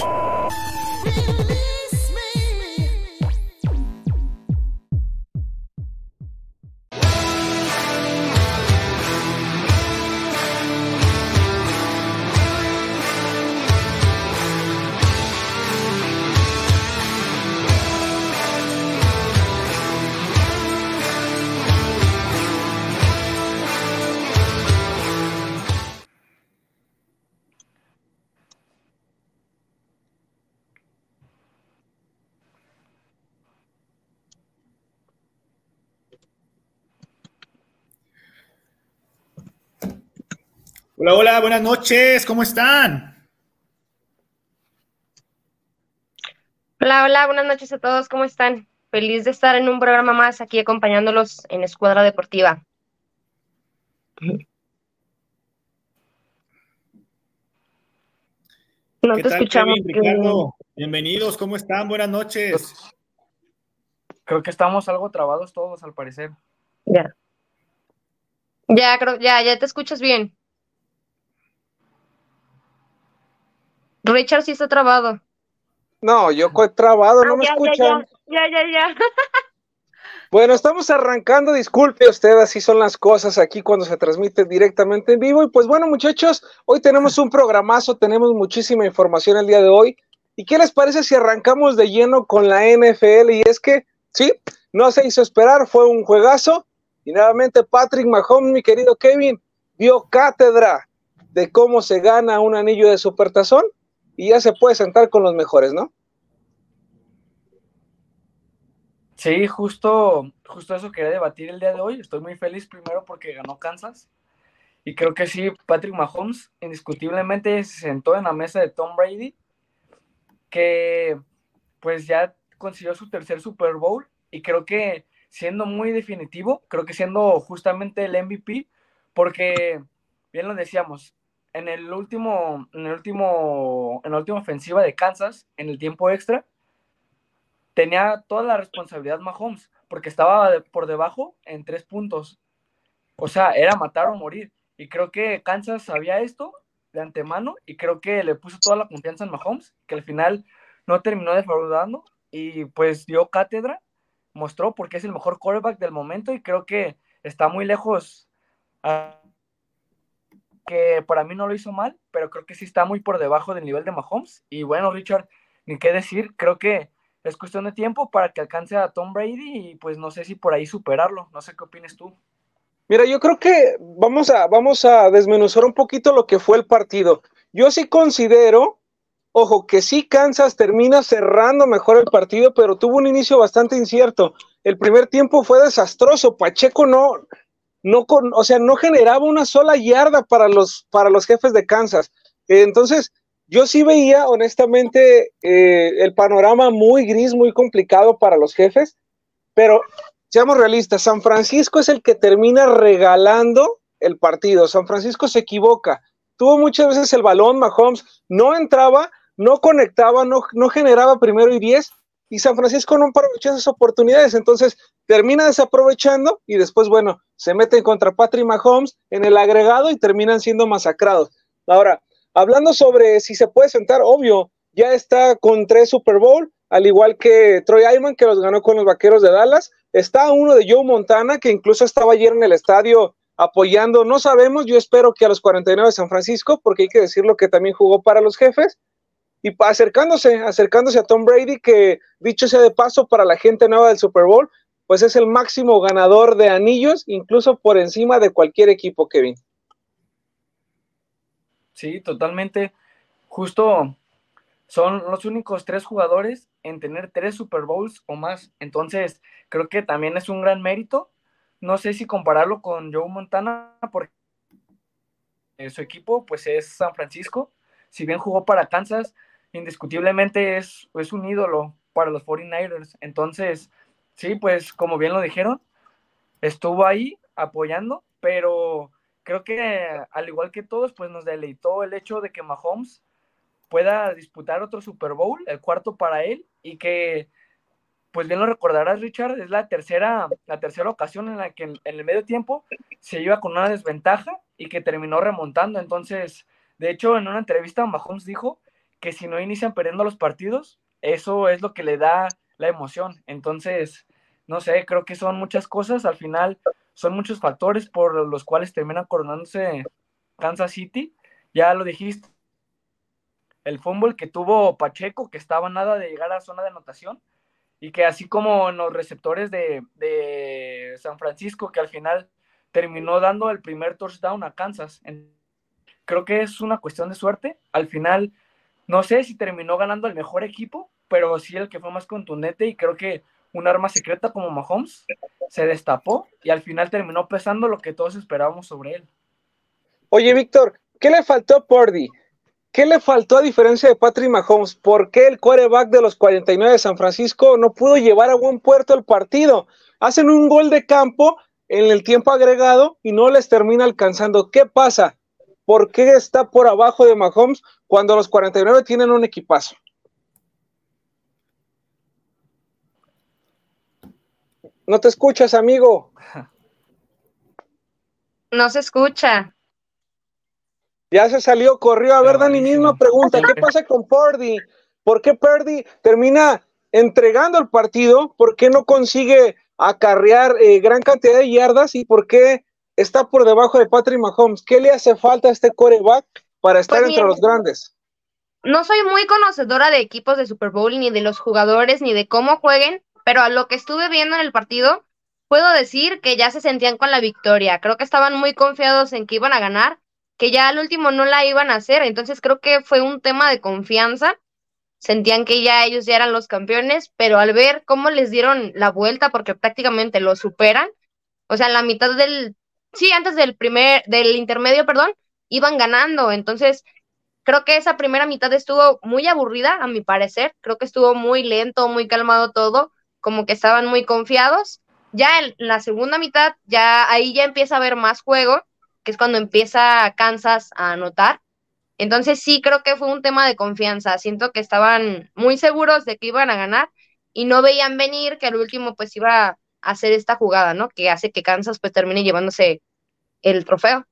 Release. Hola, hola, buenas noches, ¿cómo están? Hola, hola, buenas noches a todos, ¿cómo están? Feliz de estar en un programa más aquí acompañándolos en Escuadra Deportiva. No te escuchamos. Ricardo? Bienvenidos, ¿cómo están? Buenas noches. Creo que estamos algo trabados todos, al parecer. Ya. Ya, creo, ya, ya te escuchas bien. Richard sí está trabado. No, yo he trabado, no ah, me escuchan. Ya, ya, ya. Bueno, estamos arrancando, disculpe usted, así son las cosas aquí cuando se transmite directamente en vivo. Y pues bueno, muchachos, hoy tenemos un programazo, tenemos muchísima información el día de hoy. ¿Y qué les parece si arrancamos de lleno con la NFL? Y es que, sí, no se hizo esperar, fue un juegazo. Y nuevamente Patrick Mahomes, mi querido Kevin, dio cátedra de cómo se gana un anillo de supertazón y ya se puede sentar con los mejores, ¿no? Sí, justo, justo eso quería debatir el día de hoy. Estoy muy feliz primero porque ganó Kansas. Y creo que sí, Patrick Mahomes indiscutiblemente se sentó en la mesa de Tom Brady, que pues ya consiguió su tercer Super Bowl. Y creo que siendo muy definitivo, creo que siendo justamente el MVP, porque bien lo decíamos, en el último, en el último, en la última ofensiva de Kansas, en el tiempo extra, tenía toda la responsabilidad Mahomes, porque estaba por debajo en tres puntos. O sea, era matar o morir. Y creo que Kansas sabía esto de antemano y creo que le puso toda la confianza en Mahomes, que al final no terminó defraudando y pues dio cátedra, mostró porque es el mejor quarterback del momento y creo que está muy lejos que para mí no lo hizo mal, pero creo que sí está muy por debajo del nivel de Mahomes. Y bueno, Richard, ni qué decir, creo que es cuestión de tiempo para que alcance a Tom Brady y pues no sé si por ahí superarlo. No sé qué opinas tú. Mira, yo creo que vamos a, vamos a desmenuzar un poquito lo que fue el partido. Yo sí considero, ojo, que sí Kansas termina cerrando mejor el partido, pero tuvo un inicio bastante incierto. El primer tiempo fue desastroso. Pacheco no, no con, o sea, no generaba una sola yarda para los, para los jefes de Kansas. entonces, yo sí veía honestamente eh, el panorama muy gris, muy complicado para los jefes, pero seamos realistas, San Francisco es el que termina regalando el partido. San Francisco se equivoca. Tuvo muchas veces el balón, Mahomes no entraba, no conectaba, no, no generaba primero y diez, y San Francisco no aprovechó esas oportunidades, entonces termina desaprovechando y después, bueno, se meten contra Patrick Mahomes en el agregado y terminan siendo masacrados. Ahora, hablando sobre si se puede sentar, obvio, ya está con tres Super Bowl, al igual que Troy Aikman, que los ganó con los Vaqueros de Dallas, está uno de Joe Montana, que incluso estaba ayer en el estadio apoyando, no sabemos, yo espero que a los 49 de San Francisco, porque hay que decirlo que también jugó para los jefes, y acercándose, acercándose a Tom Brady, que dicho sea de paso para la gente nueva del Super Bowl, pues es el máximo ganador de anillos, incluso por encima de cualquier equipo, Kevin. Sí, totalmente. Justo son los únicos tres jugadores en tener tres Super Bowls o más. Entonces, creo que también es un gran mérito. No sé si compararlo con Joe Montana, porque su equipo pues es San Francisco. Si bien jugó para Kansas, indiscutiblemente es, es un ídolo para los 49ers. Entonces, sí, pues como bien lo dijeron, estuvo ahí apoyando, pero creo que al igual que todos, pues nos deleitó el hecho de que Mahomes pueda disputar otro Super Bowl, el cuarto para él, y que, pues bien lo recordarás, Richard, es la tercera, la tercera ocasión en la que en, el medio tiempo se iba con una desventaja y que terminó remontando. Entonces, de hecho, en una entrevista Mahomes dijo que si no inician perdiendo los partidos, eso es lo que le da la emoción. Entonces, no sé, creo que son muchas cosas. Al final, son muchos factores por los cuales terminan coronándose Kansas City. Ya lo dijiste. El fútbol que tuvo Pacheco, que estaba nada de llegar a zona de anotación, y que así como en los receptores de, de San Francisco, que al final terminó dando el primer touchdown a Kansas. Creo que es una cuestión de suerte. Al final, no sé si terminó ganando el mejor equipo, pero sí el que fue más contundente y creo que un arma secreta como Mahomes se destapó y al final terminó pesando lo que todos esperábamos sobre él. Oye, Víctor, ¿qué le faltó a Purdy? ¿Qué le faltó a diferencia de Patrick Mahomes? ¿Por qué el quarterback de los 49 de San Francisco no pudo llevar a buen puerto el partido? Hacen un gol de campo en el tiempo agregado y no les termina alcanzando. ¿Qué pasa? ¿Por qué está por abajo de Mahomes cuando los 49 tienen un equipazo? No te escuchas, amigo. No se escucha. Ya se salió, corrió. A ver, Dani, misma pregunta. ¿Qué pasa con Purdy? ¿Por qué Purdy termina entregando el partido? ¿Por qué no consigue acarrear eh, gran cantidad de yardas? ¿Y por qué está por debajo de Patrick Mahomes? ¿Qué le hace falta a este coreback para estar pues entre los grandes? No soy muy conocedora de equipos de Super Bowl, ni de los jugadores, ni de cómo jueguen, pero a lo que estuve viendo en el partido, puedo decir que ya se sentían con la victoria. Creo que estaban muy confiados en que iban a ganar, que ya al último no la iban a hacer. Entonces creo que fue un tema de confianza. Sentían que ya ellos ya eran los campeones, pero al ver cómo les dieron la vuelta, porque prácticamente lo superan, o sea, la mitad del, sí, antes del primer, del intermedio, perdón, iban ganando. Entonces, creo que esa primera mitad estuvo muy aburrida, a mi parecer. Creo que estuvo muy lento, muy calmado todo como que estaban muy confiados. Ya en la segunda mitad, ya ahí ya empieza a haber más juego, que es cuando empieza Kansas a anotar. Entonces sí creo que fue un tema de confianza. Siento que estaban muy seguros de que iban a ganar y no veían venir que al último pues iba a hacer esta jugada, ¿no? Que hace que Kansas pues termine llevándose el trofeo.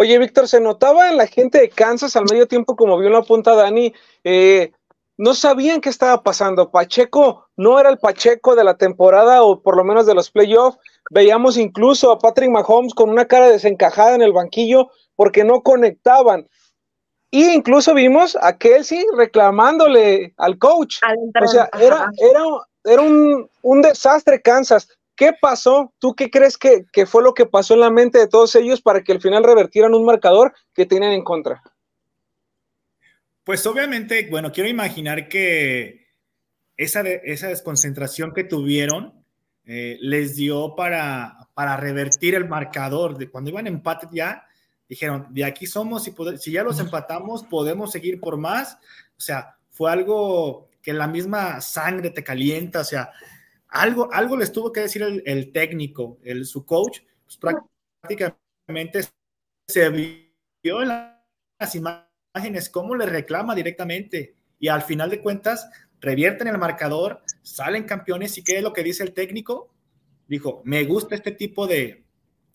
Oye, Víctor, se notaba en la gente de Kansas al medio tiempo, como vio en la punta Dani, eh, no sabían qué estaba pasando. Pacheco no era el Pacheco de la temporada o por lo menos de los playoffs. Veíamos incluso a Patrick Mahomes con una cara desencajada en el banquillo porque no conectaban. Y incluso vimos a Kelsey reclamándole al coach. O sea, era, era, era un, un, desastre Kansas. ¿Qué pasó? ¿Tú qué crees que, que fue lo que pasó en la mente de todos ellos para que al final revertieran un marcador que tenían en contra? Pues obviamente, bueno, quiero imaginar que esa, esa desconcentración que tuvieron eh, les dio para, para revertir el marcador. De cuando iban empate ya, dijeron, de aquí somos y si ya los empatamos, podemos seguir por más. O sea, fue algo que la misma sangre te calienta, o sea, algo, algo les tuvo que decir el, técnico, el, su coach, pues prácticamente se vio en las imágenes imágenes, cómo le reclama directamente y al final de cuentas revierten el marcador, salen campeones y qué es lo que dice el técnico. Dijo, me gusta este tipo de,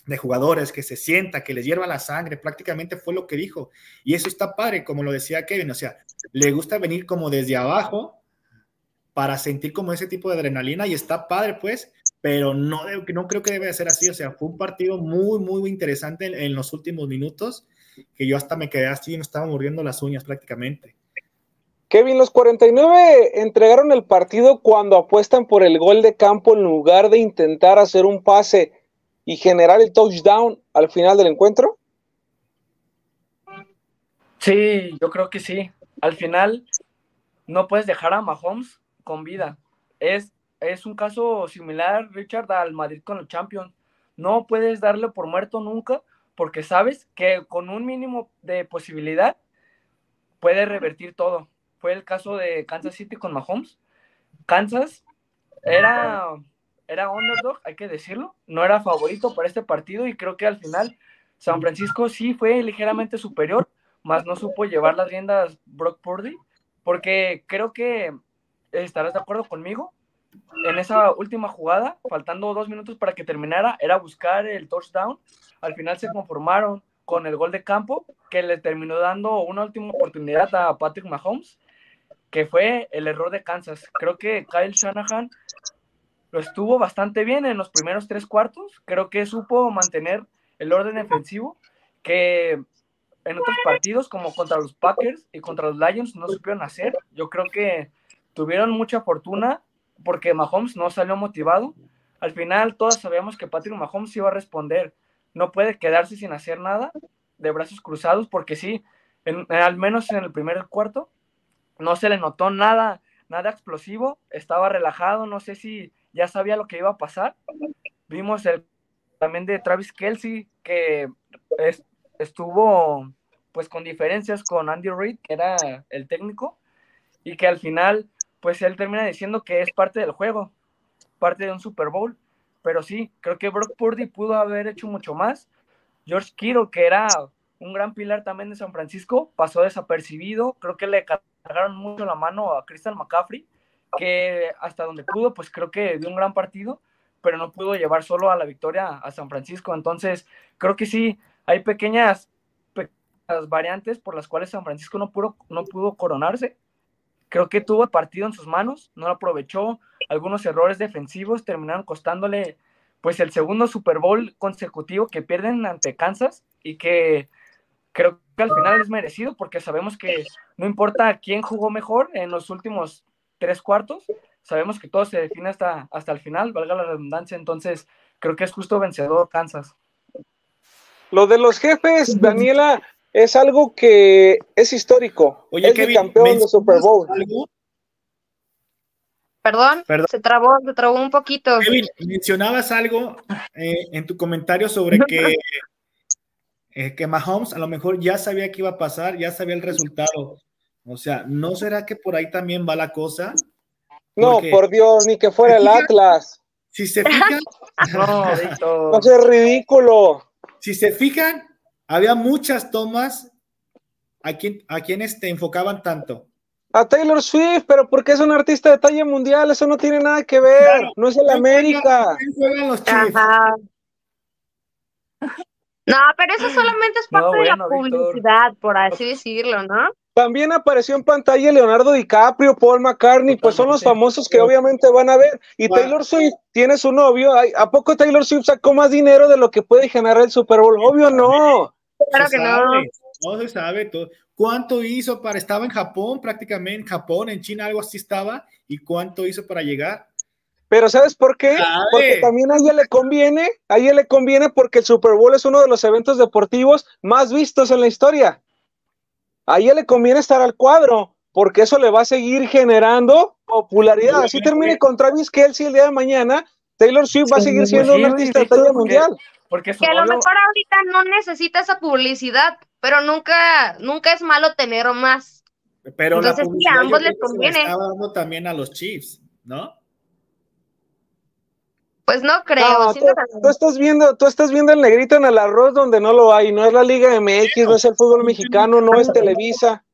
de jugadores que se sienta, que les hierva la sangre, prácticamente fue lo que dijo. Y eso está padre, como lo decía Kevin, o sea, le gusta venir como desde abajo para sentir como ese tipo de adrenalina y está padre, pues, pero no, no creo que debe ser así, o sea, fue un partido muy, muy interesante en, en los últimos minutos que yo hasta me quedé así y me estaba muriendo las uñas prácticamente. Kevin, los 49 entregaron el partido cuando apuestan por el gol de campo en lugar de intentar hacer un pase y generar el touchdown al final del encuentro. Sí, yo creo que sí. Al final no puedes dejar a Mahomes con vida. Es, es un caso similar, Richard, al Madrid con el Champions. No puedes darle por muerto nunca porque sabes que con un mínimo de posibilidad puede revertir todo. Fue el caso de Kansas City con Mahomes. Kansas era, era underdog, hay que decirlo, no era favorito para este partido y creo que al final San Francisco sí fue ligeramente superior, más no supo llevar las riendas Brock Purdy, porque creo que estarás de acuerdo conmigo. En esa última jugada, faltando dos minutos para que terminara, era buscar el touchdown al final se conformaron con el gol de campo que le terminó dando una última oportunidad a Patrick Mahomes que fue el error de Kansas. Creo que Kyle Shanahan lo estuvo bastante bien en los primeros tres cuartos. Creo que supo mantener el orden defensivo que en otros partidos, como contra los Packers y contra los Lions, no supieron hacer. Yo creo que tuvieron mucha fortuna porque Mahomes no salió motivado. Al final, todos sabíamos que Patrick Mahomes iba a responder. No puede quedarse sin hacer nada de brazos cruzados, porque sí, al menos en el primer cuarto, no se le notó nada, nada explosivo, estaba relajado, no sé si ya sabía lo que iba a pasar. Vimos el también de Travis Kelsey, que estuvo pues con diferencias con Andy Reid, que era el técnico, y que al final pues él termina diciendo que es parte del juego, parte de un Super Bowl. Pero sí, creo que Brock Purdy pudo haber hecho mucho más. George Kittle, que era un gran pilar también de San Francisco, pasó desapercibido. Creo que le cargaron mucho la mano a Christian McCaffrey, que hasta donde pudo, pues creo que dio un gran partido, pero no pudo llevar solo a la victoria a San Francisco. Entonces, creo que sí, hay pequeñas, pequeñas variantes por las cuales San Francisco no pudo, no pudo coronarse. Creo que tuvo el partido en sus manos, no lo aprovechó. Algunos errores defensivos terminaron costándole pues el segundo Super Bowl consecutivo que pierden ante Kansas y que creo que al final es merecido porque sabemos que no importa quién jugó mejor en los últimos tres cuartos, sabemos que todo se define hasta, hasta el final, valga la redundancia, entonces creo que es justo vencedor Kansas. Lo de los jefes, Daniela, es algo que es histórico. Oye, es el campeón de Super Bowl. Perdón, se trabó, se trabó un poquito. Kevin, mencionabas algo eh, en tu comentario sobre que eh, que Mahomes a lo mejor ya sabía que iba a pasar, ya sabía el resultado. O sea, ¿no será que por ahí también va la cosa? no, por Dios, ni que fuera el Atlas. Si se fijan, no, no es ridículo. Si se fijan, había muchas tomas a quien, a quienes te enfocaban tanto. A Taylor Swift, pero porque es un artista de talla mundial, eso no tiene nada que ver, no es el América. los no, pero eso solamente es parte de la publicidad, por así decirlo, ¿no? También apareció en pantalla Leonardo DiCaprio, Paul McCartney, pues son los famosos que obviamente van a ver. Y Taylor Swift tiene su novio. ¿A poco Taylor Swift sacó más dinero de lo que puede generar el Super Bowl? Obvio no. Claro que no. No se sabe todo. ¿Cuánto hizo para, estaba en Japón, prácticamente en Japón, en China, algo así estaba? ¿Y cuánto hizo para llegar? Pero ¿sabes por qué? Porque también a ella le conviene, a ella le conviene porque el Super Bowl es uno de los eventos deportivos más vistos en la historia. A ella le conviene estar al cuadro, porque eso le va a seguir generando popularidad. Así termine con Travis Kelsey el día de mañana, Taylor Swift va a seguir siendo un artista de talla mundial. Porque que a lo mejor ahorita no necesita esa publicidad, pero nunca, nunca es malo tener más. Pero Entonces, sí, a ambos les conviene. está dando también a los Chiefs, ¿no? Pues no creo. tú, estás viendo, tú estás viendo el negrito en el arroz donde no lo hay. No es la Liga MX, no es el fútbol mexicano, no es Televisa.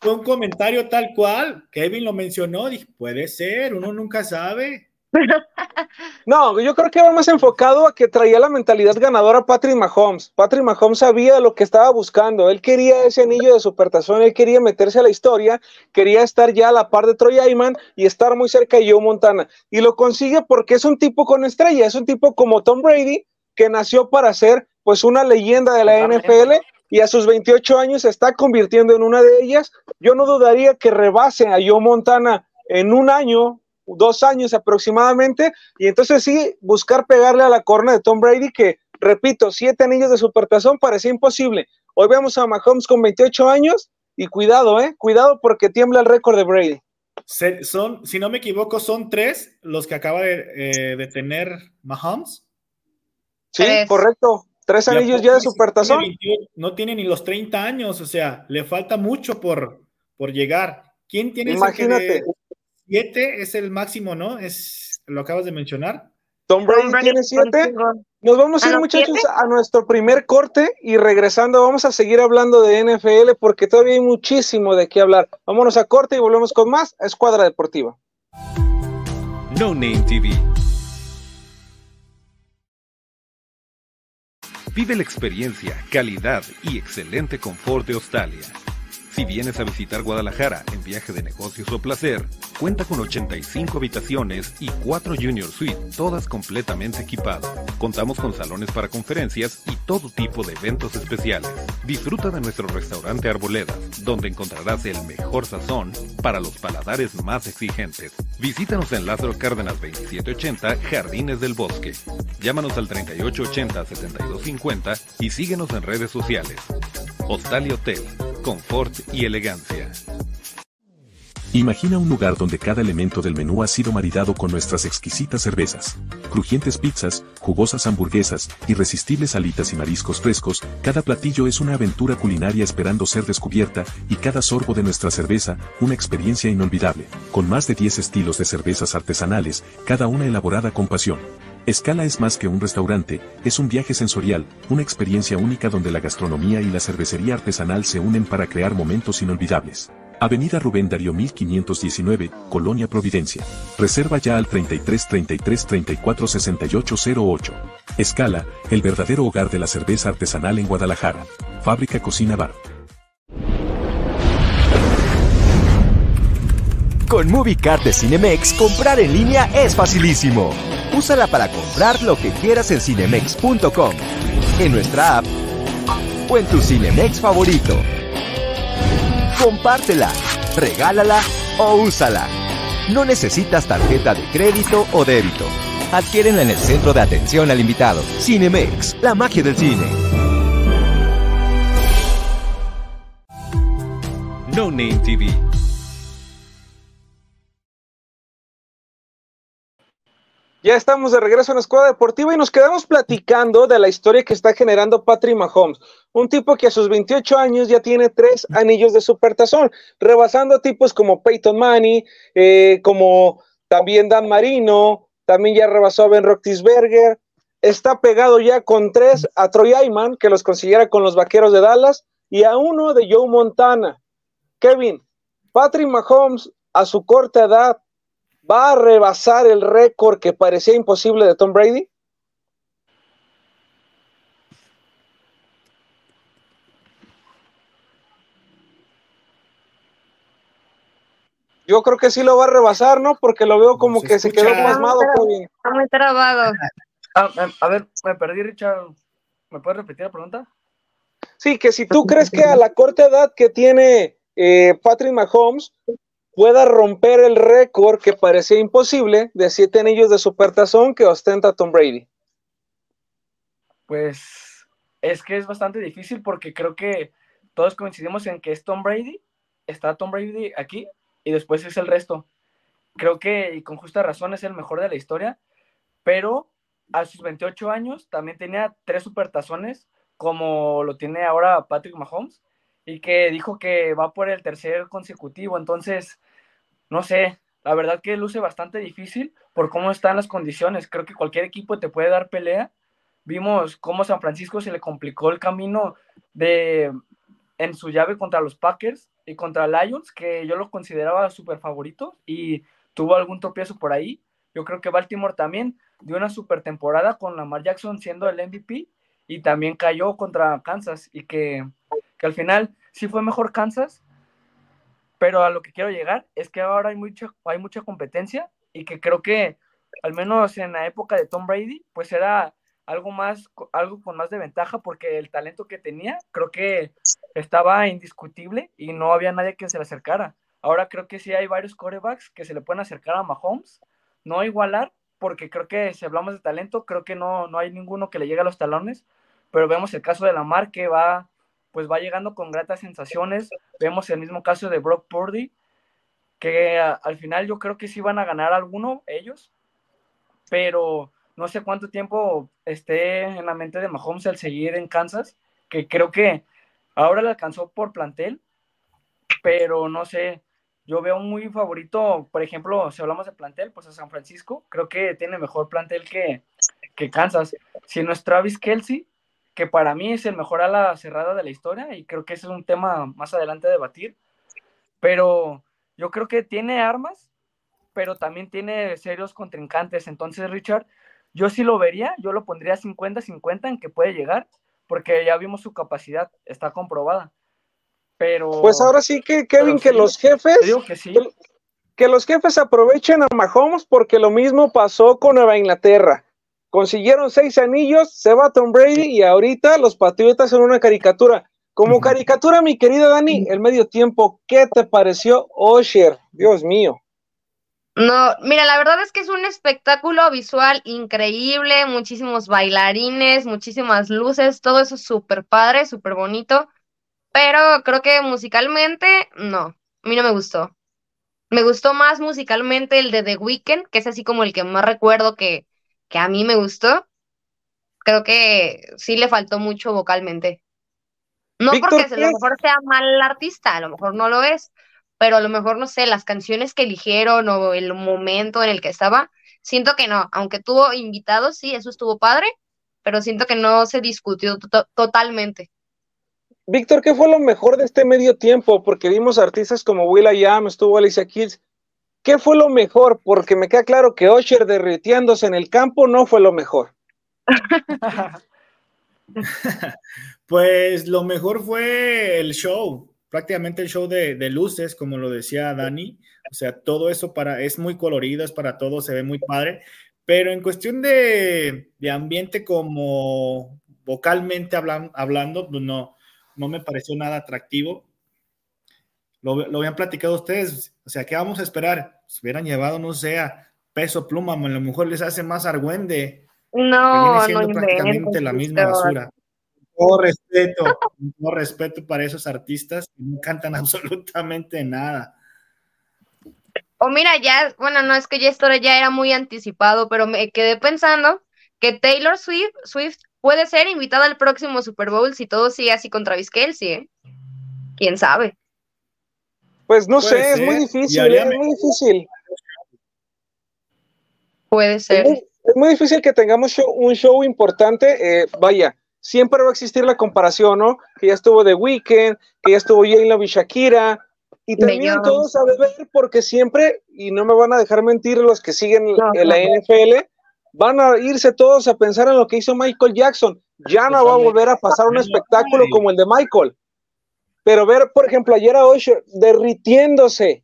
Fue un comentario tal cual. Kevin lo mencionó. Dije, puede ser, uno nunca sabe. No, yo creo que va más enfocado a que traía la mentalidad ganadora Patrick Mahomes. Patrick Mahomes sabía lo que estaba buscando. Él quería ese anillo de supertazón, él quería meterse a la historia, quería estar ya a la par de Troy Ayman y estar muy cerca de Joe Montana. Y lo consigue porque es un tipo con estrella, es un tipo como Tom Brady que nació para ser pues una leyenda de la NFL y a sus 28 años se está convirtiendo en una de ellas. Yo no dudaría que rebase a Joe Montana en un año dos años aproximadamente, y entonces sí, buscar pegarle a la corona de Tom Brady, que repito, siete anillos de supertazón parecía imposible. Hoy vemos a Mahomes con 28 años, y cuidado, eh, cuidado porque tiembla el récord de Brady. son, si no me equivoco, son tres los que acaba de, eh, tener Mahomes. Sí, correcto. Tres anillos ya de supertazón. No tiene ni los 30 años, o sea, le falta mucho por, por llegar. ¿Quién tiene Imagínate. 7 es el máximo, ¿no? Es lo acabas de mencionar. Tom Brady tiene 7. Nos vamos a ir, muchachos, a nuestro primer corte y regresando vamos a seguir hablando de NFL porque todavía hay muchísimo de qué hablar. Vámonos a corte y volvemos con más Escuadra Deportiva. No Name TV. Vive la experiencia, calidad y excelente confort de Australia. Si vienes a visitar Guadalajara en viaje de negocios o placer, cuenta con 85 habitaciones y 4 Junior Suite, todas completamente equipadas. Contamos con salones para conferencias y todo tipo de eventos especiales. Disfruta de nuestro restaurante Arboledas, donde encontrarás el mejor sazón para los paladares más exigentes. Visítanos en Lázaro Cárdenas 2780, Jardines del Bosque. Llámanos al 3880-7250 y síguenos en redes sociales. Hostal y Hotel, confort y elegancia. Imagina un lugar donde cada elemento del menú ha sido maridado con nuestras exquisitas cervezas. Crujientes pizzas, jugosas hamburguesas, irresistibles alitas y mariscos frescos, cada platillo es una aventura culinaria esperando ser descubierta, y cada sorbo de nuestra cerveza, una experiencia inolvidable. Con más de 10 estilos de cervezas artesanales, cada una elaborada con pasión. Escala es más que un restaurante, es un viaje sensorial, una experiencia única donde la gastronomía y la cervecería artesanal se unen para crear momentos inolvidables. Avenida Rubén Darío 1519, Colonia Providencia. Reserva ya al 33 33 34 68 08. Escala, el verdadero hogar de la cerveza artesanal en Guadalajara. Fábrica Cocina Bar. Con MovieCard de Cinemex, comprar en línea es facilísimo. Úsala para comprar lo que quieras en cinemex.com, en nuestra app o en tu Cinemex favorito. Compártela, regálala o úsala. No necesitas tarjeta de crédito o débito. Adquiérenla en el centro de atención al invitado. Cinemex, la magia del cine. No Name TV. Ya estamos de regreso en la Escuela Deportiva y nos quedamos platicando de la historia que está generando Patrick Mahomes, un tipo que a sus 28 años ya tiene tres anillos de supertazón, rebasando a tipos como Peyton Manning, eh, como también Dan Marino, también ya rebasó a Ben Roethlisberger, está pegado ya con tres a Troy Ayman, que los consiguiera con los Vaqueros de Dallas, y a uno de Joe Montana. Kevin, Patrick Mahomes a su corta edad va a rebasar el récord que parecía imposible de Tom Brady? Yo creo que sí lo va a rebasar, ¿no? Porque lo veo como Se que se escucha. quedó pasmado, Kevin. Está muy trabado. Ah, eh, a ver, me perdí, Richard. ¿Me puedes repetir la pregunta? Sí, que si tú crees que a la corta edad que tiene eh, Patrick Mahomes pueda romper el récord que parecía imposible de siete anillos de supertazón que ostenta Tom Brady. Pues es que es bastante difícil porque creo que todos coincidimos en que es Tom Brady, está Tom Brady aquí y después es el resto. Creo que, y con justa razón, es el mejor de la historia, pero a sus 28 años también tenía tres supertazones, como lo tiene ahora Patrick Mahomes, y que dijo que va por el tercer consecutivo. Entonces, no sé, la verdad que luce bastante difícil por cómo están las condiciones. Creo que cualquier equipo te puede dar pelea. Vimos cómo San Francisco se le complicó el camino de en su llave contra los Packers y contra Lions, que yo lo consideraba súper favorito y tuvo algún tropiezo por ahí. Yo creo que Baltimore también dio una super temporada con Lamar Jackson siendo el MVP y también cayó contra Kansas y que, que al final sí fue mejor Kansas, pero a lo que quiero llegar es que ahora hay mucha, hay mucha competencia y que creo que al menos en la época de Tom Brady, pues era algo más, algo con más de ventaja porque el talento que tenía creo que estaba indiscutible y no había nadie que se le acercara. Ahora creo que sí hay varios corebacks que se le pueden acercar a Mahomes, no igualar, porque creo que si hablamos de talento, creo que no, no hay ninguno que le llegue a los talones, pero vemos el caso de Lamar que va, pues va llegando con gratas sensaciones, vemos el mismo caso de Brock Purdy, que al final yo creo que sí van a ganar alguno ellos, pero no sé cuánto tiempo esté en la mente de Mahomes al seguir en Kansas, que creo que ahora le alcanzó por plantel, pero no sé, yo veo muy favorito, por ejemplo, si hablamos de plantel, pues a San Francisco, creo que tiene mejor plantel que, que Kansas. Si no es Travis Kelsey, que para mí es el mejor ala cerrada de la historia, y creo que ese es un tema más adelante a debatir, pero yo creo que tiene armas, pero también tiene serios contrincantes. Entonces, Richard, yo sí lo vería, yo lo pondría 50-50 en que puede llegar, porque ya vimos su capacidad, está comprobada. pero... Pues ahora sí que, Kevin, que los jefes... Digo que sí. Que, los jefes aprovechen a Mahomes porque lo mismo pasó con Nueva Inglaterra. Consiguieron seis anillos, se va Tom Brady y ahorita los Patriotas son una caricatura. Como caricatura, mi querida Dani, el medio tiempo, ¿qué te pareció Osher? Dios mío. No, mira, la verdad es que es un espectáculo visual increíble, muchísimos bailarines, muchísimas luces, todo eso es súper padre, súper bonito, pero creo que musicalmente, no, a mí no me gustó. Me gustó más musicalmente el de The Weeknd, que es así como el que más recuerdo que, que a mí me gustó. Creo que sí le faltó mucho vocalmente. No porque a lo mejor sea mal artista, a lo mejor no lo es, pero a lo mejor, no sé, las canciones que eligieron o el momento en el que estaba, siento que no, aunque tuvo invitados, sí, eso estuvo padre, pero siento que no se discutió totalmente. Víctor, ¿qué fue lo mejor de este medio tiempo? Porque vimos artistas como Will I estuvo Alicia Keys. ¿Qué fue lo mejor? Porque me queda claro que Osher derritiéndose en el campo no fue lo mejor. pues lo mejor fue el show prácticamente el show de, luces, como lo decía Dani. O sea, todo eso para, es muy colorido, es para todo, se ve muy padre. Pero en cuestión de, ambiente como vocalmente hablando, pues no, no me pareció nada atractivo. Lo, lo, habían platicado ustedes, o sea, ¿qué vamos a esperar? Si hubieran llevado, no sé, peso pluma, a lo mejor les hace más argüende. No, que viene siendo prácticamente la misma basura todo respeto, todo respeto para esos artistas que no cantan absolutamente nada. O mira, ya, bueno, no es que ya esto ya era muy anticipado, pero me quedé pensando que Taylor Swift, Swift puede ser invitada al próximo Super Bowl si todo sigue así con Travis Kelsey, ¿eh? ¿Quién sabe? Pues no sé, es muy difícil, es muy difícil. Puede ser. Es muy, difícil que tengamos un show importante. Eh, vaya, siempre va a existir la comparación, ¿no? Que ya estuvo The Weeknd, que ya estuvo J-Lo y Shakira, y también todos a beber porque siempre, y no me van a dejar mentir los que siguen en la NFL, van a irse todos a pensar en lo que hizo Michael Jackson. Ya no va a volver a pasar un espectáculo como el de Michael. Pero ver, por ejemplo, ayer a Usher derritiéndose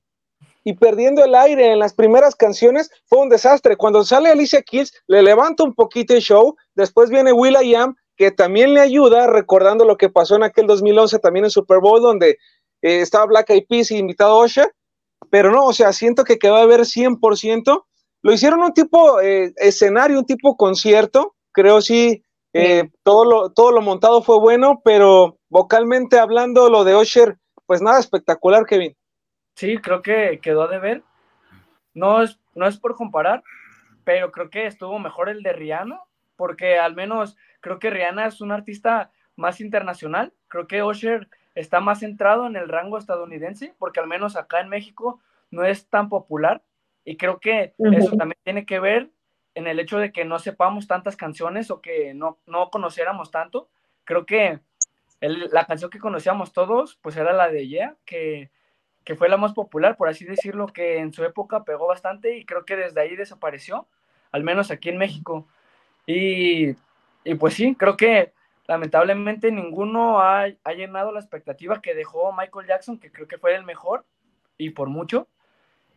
y perdiendo el aire en las primeras canciones fue un desastre. Cuando sale Alicia Keys, le levanta un poquito el show, después viene Will.i.am que también le ayuda, recordando lo que pasó en aquel 2011 también en Super Bowl, donde eh, estaba Black Eyed Peas y invitado a pero no, o sea, siento que, va a haber 100%. Lo hicieron un tipo eh, escenario, un tipo concierto, creo sí, eh, todo, lo, todo lo montado fue bueno, pero vocalmente hablando, lo de Osher, pues nada espectacular, Kevin. Sí, creo que quedó de ver. No es, no es por comparar, pero creo que estuvo mejor el de Rihanna, porque al menos Creo que Rihanna es un artista más internacional. Creo que Usher está más centrado en el rango estadounidense, porque al menos acá en México no es tan popular. Y creo que eso también tiene que ver en el hecho de que no sepamos tantas canciones o que no, no conociéramos tanto. Creo que la canción que conocíamos todos, pues era la de Yeah, que, que fue la más popular, por así decirlo, que en su época pegó bastante y creo que desde ahí desapareció, al menos aquí en México. Y y pues sí, creo que lamentablemente ninguno ha, llenado la expectativa que dejó Michael Jackson, que creo que fue el mejor y por mucho.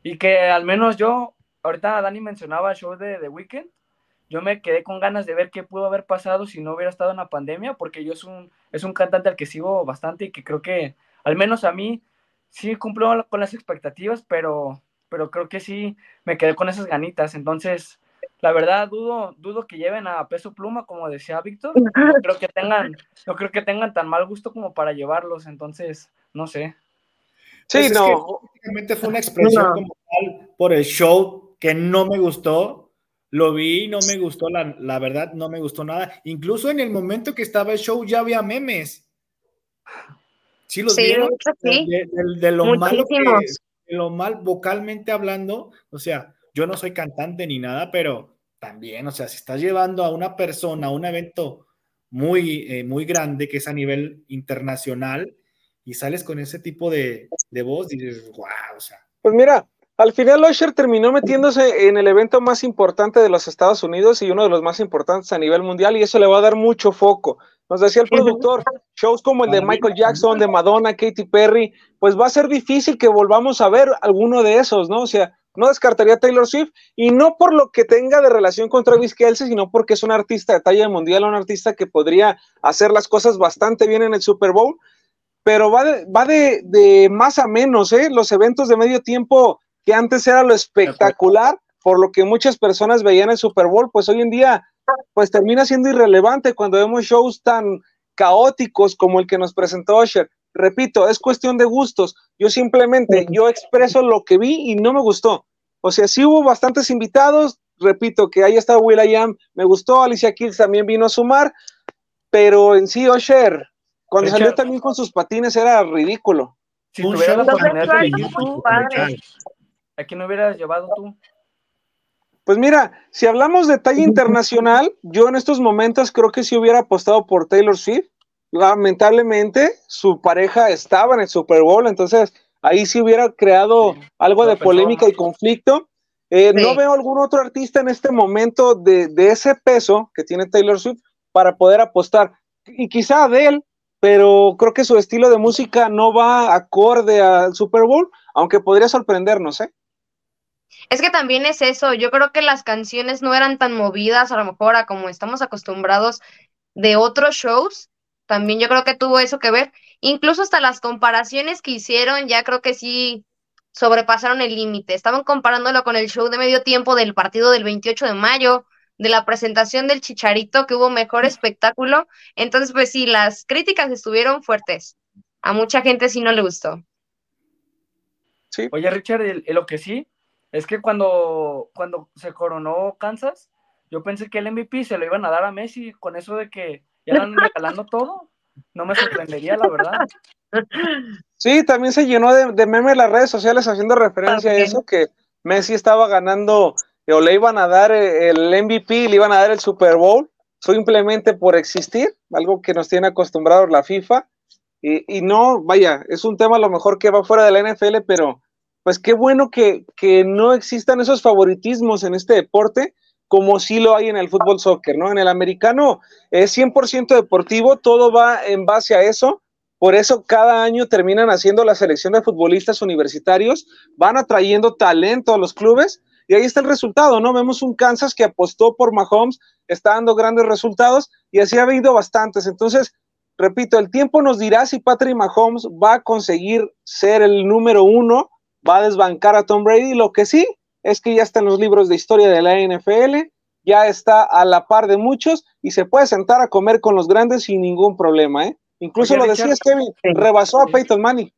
Y que al menos yo, ahorita Dani mencionaba el show de The Weeknd, yo me quedé con ganas de ver qué pudo haber pasado si no hubiera estado en la pandemia, porque yo es un, es un cantante al que sigo bastante y que creo que, al menos a mí, sí cumplió con las expectativas, pero, pero creo que sí me quedé con esas ganitas. Entonces, la verdad dudo, dudo que lleven a peso pluma, como decía Víctor. No creo que tengan, no creo que tengan tan mal gusto como para llevarlos, entonces, no sé. Sí, pues no. fue una expresión como tal por el show que no me gustó. Lo vi, no me gustó, la, la verdad, no me gustó nada. Incluso en el momento que estaba el show ya había memes. Sí, los vieron. De, lo malo de lo mal vocalmente hablando, o sea, yo no soy cantante ni nada, pero también, o sea, si estás llevando a una persona a un evento muy, eh, muy grande que es a nivel internacional y sales con ese tipo de, de voz, dices, wow, o sea. Pues mira, al final Usher terminó metiéndose en el evento más importante de los Estados Unidos y uno de los más importantes a nivel mundial y eso le va a dar mucho foco. Nos decía el productor, shows como el de Michael Jackson, de Madonna, Katy Perry, pues va a ser difícil que volvamos a ver alguno de esos, ¿no? O sea, no descartaría Taylor Swift y no por lo que tenga de relación con Travis Kelce, sino porque es un artista de talla mundial, un artista que podría hacer las cosas bastante bien en el Super Bowl, pero va de, va de, de más a menos, ¿eh? Los eventos de medio tiempo que antes era lo espectacular, por lo que muchas personas veían el Super Bowl, pues hoy en día pues termina siendo irrelevante cuando vemos shows tan caóticos como el que nos presentó Usher. Repito, es cuestión de gustos. Yo simplemente, yo expreso lo que vi y no me gustó. O sea, sí hubo bastantes invitados, repito, que ahí está Will.i.am, me gustó, Alicia Keys también vino a sumar, pero en sí Usher, cuando salió también con sus patines era ridículo. Si tuvieras la oportunidad de ¿a quién hubieras llevado tú? Pues mira, si hablamos de talla internacional, yo en estos momentos creo que si hubiera apostado por Taylor Swift. Lamentablemente, su pareja estaba en el Super Bowl, entonces ahí sí hubiera creado algo de polémica y conflicto. Eh, no veo algún otro artista en este momento de, de, ese peso que tiene Taylor Swift para poder apostar. Y quizá de él, pero creo que su estilo de música no va acorde al Super Bowl, aunque podría sorprendernos, ¿eh? Es que también es eso, yo creo que las canciones no eran tan movidas a lo mejor a como estamos acostumbrados de otros shows, también yo creo que tuvo eso que ver, incluso hasta las comparaciones que hicieron ya creo que sí sobrepasaron el límite, estaban comparándolo con el show de medio tiempo del partido del 28 de mayo, de la presentación del Chicharito, que hubo mejor espectáculo, entonces pues sí, las críticas estuvieron fuertes, a mucha gente sí no le gustó. Sí. Oye Richard, lo que sí, es que cuando, cuando se coronó Kansas, yo pensé que el MVP se lo iban a dar a Messi con eso de que ya están regalando todo. No me sorprendería, la verdad. Sí, también se llenó de, de memes las redes sociales haciendo referencia a eso, que Messi estaba ganando o le iban a dar el MVP, le iban a dar el Super Bowl, simplemente por existir, algo que nos tiene acostumbrados la FIFA. Y, y no, vaya, es un tema a lo mejor que va fuera de la NFL, pero pues qué bueno que, que, no existan esos favoritismos en este deporte como sí lo hay en el fútbol soccer, ¿no? En el americano es 100% deportivo, todo va en base a eso, por eso cada año terminan haciendo la selección de futbolistas universitarios, van atrayendo talento a los clubes y ahí está el resultado, ¿no? Vemos un Kansas que apostó por Mahomes, está dando grandes resultados y así ha habido bastantes, entonces... Repito, el tiempo nos dirá si Patrick Mahomes va a conseguir ser el número uno va a desbancar a Tom Brady. Lo que sí es que ya está en los libros de historia de la NFL, ya está a la par de muchos y se puede sentar a comer con los grandes sin ningún problema, ¿eh? Incluso Oye, lo decías, Kevin, rebasó a Peyton Manning.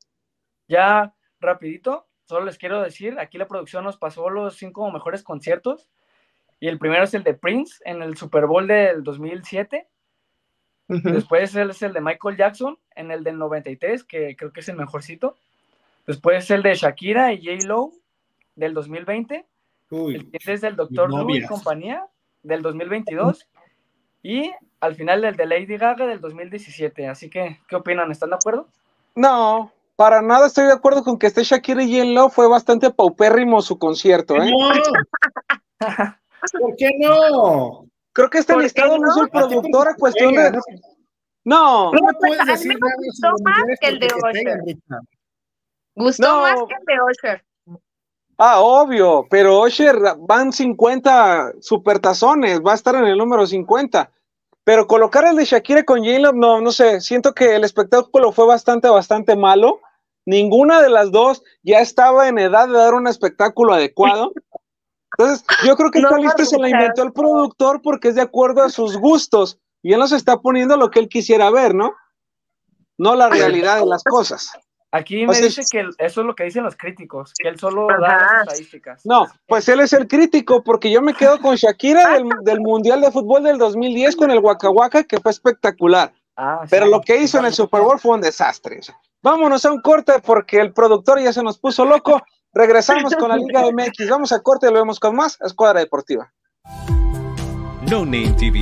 Ya, rapidito, solo les quiero decir, aquí la producción nos pasó los cinco mejores conciertos y el primero es el de Prince en el Super Bowl del 2007. Uh -huh. Después es el de Michael Jackson en el del 93, que creo que es el mejorcito. Después el de Shakira y J. Lo del 2020. Uy, el que es del Dr. Lu y compañía del 2022. Y al final el de Lady Gaga del 2017. Así que, ¿qué opinan? ¿Están de acuerdo? No, para nada estoy de acuerdo con que esté Shakira y J. Lo. Fue bastante paupérrimo su concierto, ¿eh? No. ¿Por qué no? Creo que este listado no es el productor a cuestión de. No. No me puedes decir nada. Gustó más que el de Usher. Gustó no. más que el de Usher. Ah, obvio, pero Usher van 50 supertazones, va a estar en el número 50. Pero colocar el de Shakira con J-Lo, no, no sé, siento que el espectáculo fue bastante, bastante malo. Ninguna de las dos ya estaba en edad de dar un espectáculo adecuado. Entonces, yo creo que no, esta lista se la inventó el productor porque es de acuerdo a sus gustos y él nos está poniendo lo que él quisiera ver, ¿no? No la realidad de las cosas. Aquí me o sea, dice que eso es lo que dicen los críticos, que él solo Ajá. da las estadísticas. No, pues él es el crítico, porque yo me quedo con Shakira del, del Mundial de Fútbol del 2010 con el Waka Waka, que fue espectacular. Ah, Pero sí, lo que hizo en el Super Bowl fue un desastre. Vámonos a un corte porque el productor ya se nos puso loco. Regresamos con la Liga MX. Vamos a corte y lo vemos con más Escuadra Deportiva. No Name TV.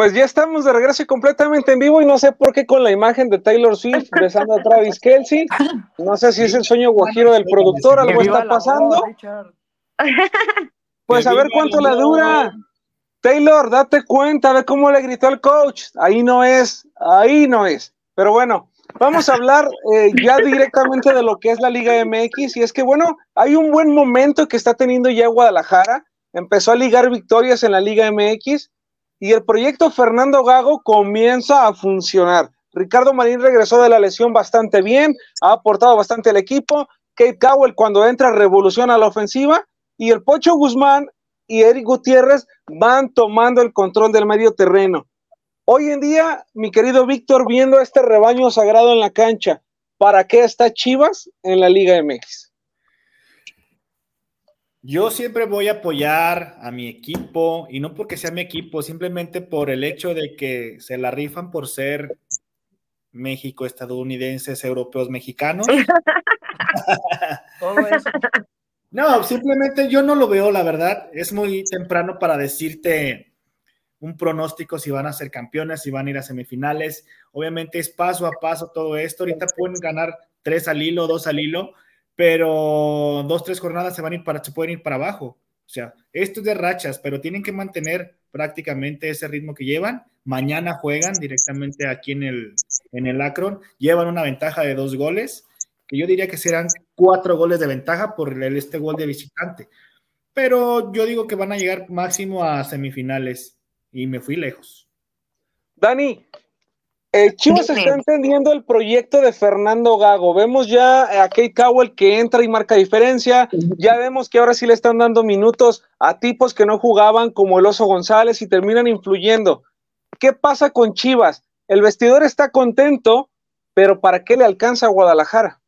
Pues ya estamos de regreso y completamente en vivo y no sé por qué con la imagen de Taylor Swift besando a Travis Kelsey. No sé si es el sueño guajiro del productor, algo está pasando. Pues a ver cuánto le dura. Taylor, date cuenta, ve cómo le gritó el coach. Ahí no es, ahí no es. Pero bueno, vamos a hablar eh, ya directamente de lo que es la Liga MX. Y es que, bueno, hay un buen momento que está teniendo ya Guadalajara. Empezó a ligar victorias en la Liga MX y el proyecto Fernando Gago comienza a funcionar. Ricardo Marín regresó de la lesión bastante bien, ha aportado bastante al equipo. Kate Cowell cuando entra revoluciona la ofensiva y el Pocho Guzmán y Eric Gutiérrez van tomando el control del medio terreno. Hoy en día, mi querido Víctor, viendo este rebaño sagrado en la cancha, ¿para qué está Chivas en la Liga MX? Yo siempre voy a apoyar a mi equipo y no porque sea mi equipo, simplemente por el hecho de que se la rifan por ser México, estadounidenses, europeos, mexicanos. no, simplemente yo no lo veo, la verdad. Es muy temprano para decirte un pronóstico si van a ser campeones, si van a ir a semifinales. Obviamente es paso a paso todo esto. Ahorita pueden ganar tres al hilo, dos al hilo pero dos, tres jornadas se van a ir para, se pueden ir para abajo. O sea, esto es de rachas, pero tienen que mantener prácticamente ese ritmo que llevan. Mañana juegan directamente aquí en el, en el Akron, llevan una ventaja de dos goles, que yo diría que serán cuatro goles de ventaja por el, este gol de visitante. Pero yo digo que van a llegar máximo a semifinales y me fui lejos. Dani, eh, Chivas está entendiendo el proyecto de Fernando Gago. Vemos ya a Kate Cowell que entra y marca diferencia. Ya vemos que ahora sí le están dando minutos a tipos que no jugaban como el Oso González y terminan influyendo. ¿Qué pasa con Chivas? El vestidor está contento, pero ¿para qué le alcanza a Guadalajara?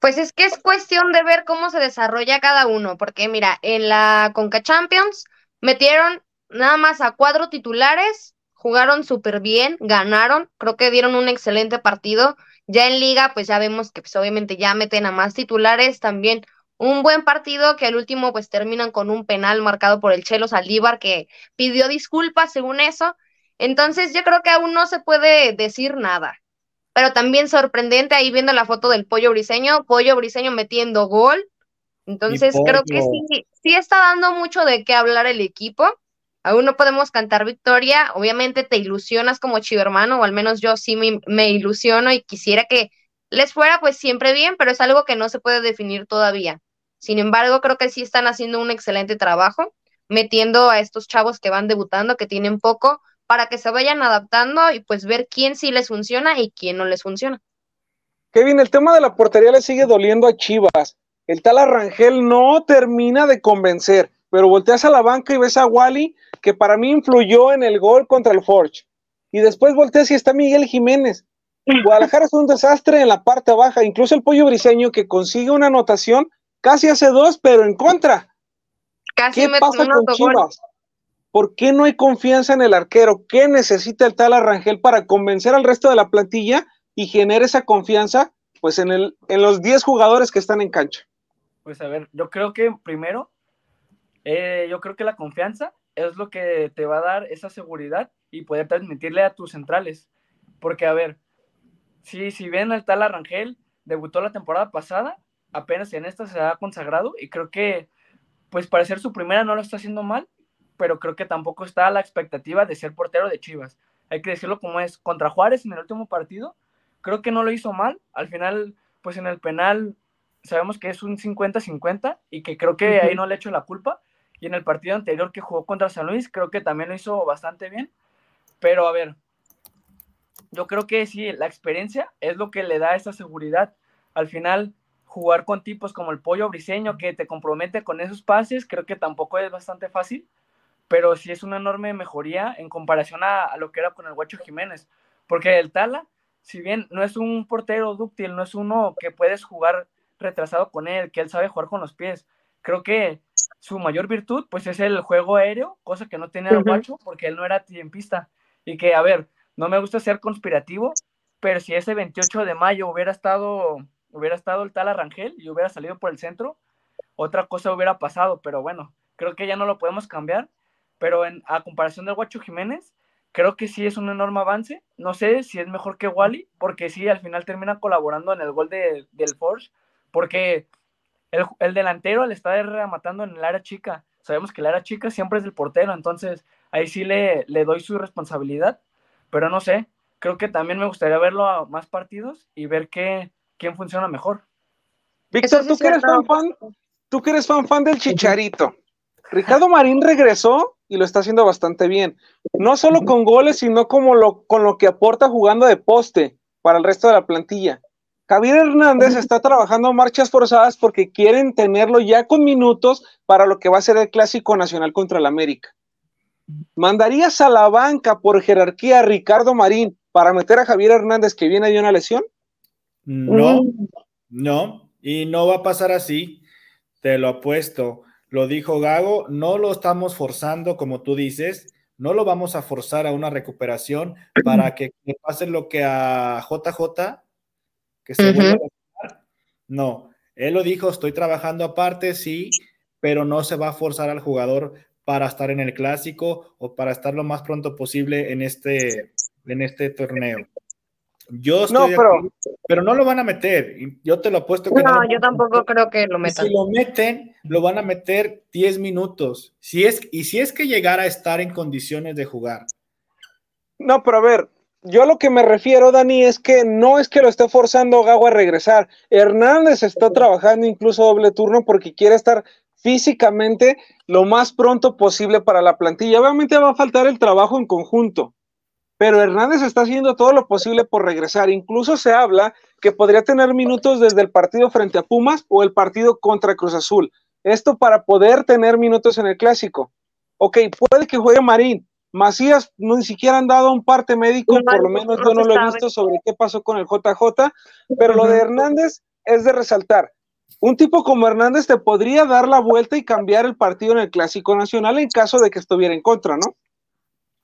Pues es que es cuestión de ver cómo se desarrolla cada uno, porque mira, en la Conca Champions metieron nada más a cuatro titulares jugaron súper bien, ganaron, creo que dieron un excelente partido. Ya en liga, pues ya vemos que pues, obviamente ya meten a más titulares, también un buen partido que al último pues terminan con un penal marcado por el Chelo Saldívar que pidió disculpas según eso. Entonces yo creo que aún no se puede decir nada. Pero también sorprendente ahí viendo la foto del Pollo Briseño, Pollo Briseño metiendo gol. Entonces creo que sí, sí está dando mucho de qué hablar el equipo. Aún no podemos cantar victoria, obviamente te ilusionas como chivo hermano, o al menos yo sí me, ilusiono y quisiera que les fuera pues siempre bien, pero es algo que no se puede definir todavía. Sin embargo, creo que sí están haciendo un excelente trabajo, metiendo a estos chavos que van debutando, que tienen poco, para que se vayan adaptando y pues ver quién sí les funciona y quién no les funciona. Kevin, el tema de la portería le sigue doliendo a Chivas. El tal Arrangel no termina de convencer, pero volteas a la banca y ves a Wally, que para mí influyó en el gol contra el Forge. Y después volteas y está Miguel Jiménez. Guadalajara es un desastre en la parte baja, incluso el pollo briseño que consigue una anotación, casi hace dos, pero en contra. Casi ¿Qué me pasa con. Chivas? ¿Por qué no hay confianza en el arquero? ¿Qué necesita el tal Arrangel para convencer al resto de la plantilla y generar esa confianza pues en, el, en los 10 jugadores que están en cancha? Pues a ver, yo creo que primero, eh, yo creo que la confianza es lo que te va a dar esa seguridad y poder transmitirle a tus centrales. Porque, a ver, si, si bien el tal Arrangel debutó la temporada pasada, apenas en esta se ha consagrado y creo que, pues para ser su primera no lo está haciendo mal, pero creo que tampoco está a la expectativa de ser portero de Chivas. Hay que decirlo como es. Contra Juárez en el último partido, creo que no lo hizo mal. Al final, pues en el penal sabemos que es un 50-50 y que creo que ahí no le echo la culpa. Y en el partido anterior que jugó contra San Luis, creo que también lo hizo bastante bien. Pero a ver, yo creo que sí, la experiencia es lo que le da esa seguridad. Al final, jugar con tipos como el pollo briseño que te compromete con esos pases, creo que tampoco es bastante fácil, pero sí es una enorme mejoría en comparación a, a lo que era con el Guacho Jiménez. Porque el Tala, si bien no es un portero dúctil, no es uno que puedes jugar retrasado con él, que él sabe jugar con los pies, creo que su mayor virtud pues es el juego aéreo, cosa que no tenía el. Guacho porque él no era tiempista. Y que, a ver, no me gusta ser conspirativo, pero si ese 28 de mayo hubiera estado, hubiera estado el tal Arrangel y hubiera salido por el centro, otra cosa hubiera pasado, pero bueno, creo que ya no lo podemos cambiar. Pero en, a comparación del Guacho Jiménez, creo que sí es un enorme avance. No sé si es mejor que Wally, porque sí, al final termina colaborando en el gol de- del Forge, porque el, el delantero le está rematando en el área chica. Sabemos que el área chica siempre es del portero, entonces ahí sí le, le doy su responsabilidad, pero no sé, creo que también me gustaría verlo a más partidos y ver qué, quién funciona mejor. Víctor, sí tú que eres fan, fan, tú que eres fan, fan del Chicharito. Ricardo Marín regresó y lo está haciendo bastante bien. No solo con goles, sino como lo, con lo que aporta jugando de poste para el resto de la plantilla. Javier Hernández está trabajando marchas forzadas porque quieren tenerlo ya con minutos para lo que va a ser el clásico nacional contra el América. ¿Mandarías a la banca por jerarquía a Ricardo Marín para meter a Javier Hernández que viene de una lesión? No, no, y no va a pasar así, te lo apuesto. Lo dijo Gago, no lo estamos forzando, como tú dices, no lo vamos a forzar a una recuperación para que le pase lo que a JJ, que se Ujú. vuelva a lastimar. No, él lo dijo, estoy trabajando aparte, sí, pero no se va a forzar al jugador para estar en el clásico o para estar lo más pronto posible en este, en este torneo. Yo estoy No, pero- pero no lo van a meter. Yo te lo apuesto que no, No, lo yo tampoco creo que lo metan. Si lo meten, lo van a meter 10 minutos. Si es, y si es que llegara a estar en condiciones de jugar. No, pero a ver, yo a lo que me refiero, Dani, es que no es que lo esté forzando Gago a regresar. Hernández está trabajando incluso doble turno porque quiere estar físicamente lo más pronto posible para la plantilla. Obviamente va a faltar el trabajo en conjunto, pero Hernández está haciendo todo lo posible por regresar. Incluso se habla que podría tener minutos desde el partido frente a Pumas o el partido contra Cruz Azul. Esto para poder tener minutos en el clásico. Ok, puede que juegue Marín. Macías no ni siquiera han dado un parte médico, No, por lo no, menos no yo no lo he visto sobre qué pasó con el JJ, pero lo de Hernández es de resaltar. Un tipo como Hernández te podría dar la vuelta y cambiar el partido en el Clásico Nacional en caso de que estuviera en contra, ¿no?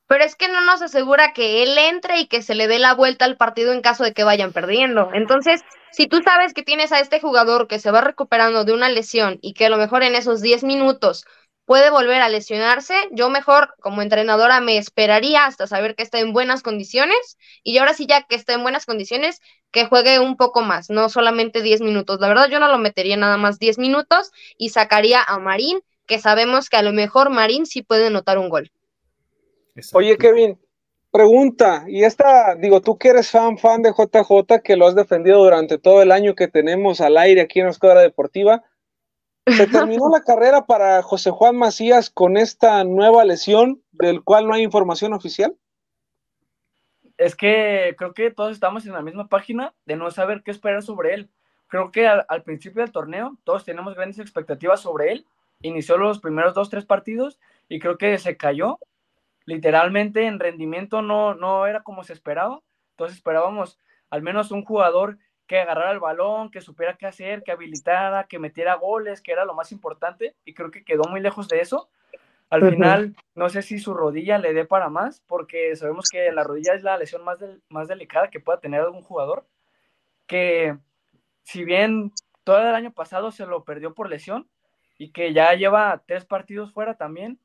Pero es que no nos asegura que él entre y que se le dé la vuelta al partido en caso de que vayan perdiendo. Entonces, si tú sabes que tienes a este jugador que se va recuperando de una lesión y que a lo mejor en esos 10 minutos puede volver a lesionarse, yo mejor como entrenadora me esperaría hasta saber que está en buenas condiciones y ahora sí ya que está en buenas condiciones, que juegue un poco más, no solamente 10 minutos. La verdad yo no lo metería nada más 10 minutos y sacaría a Marín, que sabemos que a lo mejor Marín sí puede anotar un gol. Exacto. Oye, Kevin, pregunta, y esta, digo, tú que eres fan, fan de JJ, que lo has defendido durante todo el año que tenemos al aire aquí en Escuadra Deportiva, ¿se terminó la carrera para José Juan Macías con esta nueva lesión del cual no hay información oficial? es que creo que todos estamos en la misma página de no saber qué esperar sobre él. Creo que al, principio del torneo todos tenemos grandes expectativas sobre él. Inició los primeros dos, tres partidos y creo que se cayó. Literalmente en rendimiento no, no era como se esperaba. Entonces esperábamos al menos un jugador que agarrara el balón, que supiera qué hacer, que habilitara, que metiera goles, que era lo más importante. Y creo que quedó muy lejos de eso. Al final, no sé si su rodilla le dé para más, porque sabemos que la rodilla es la lesión más, más delicada que pueda tener algún jugador. Que si bien todo el año pasado se lo perdió por lesión y que ya lleva tres partidos fuera también,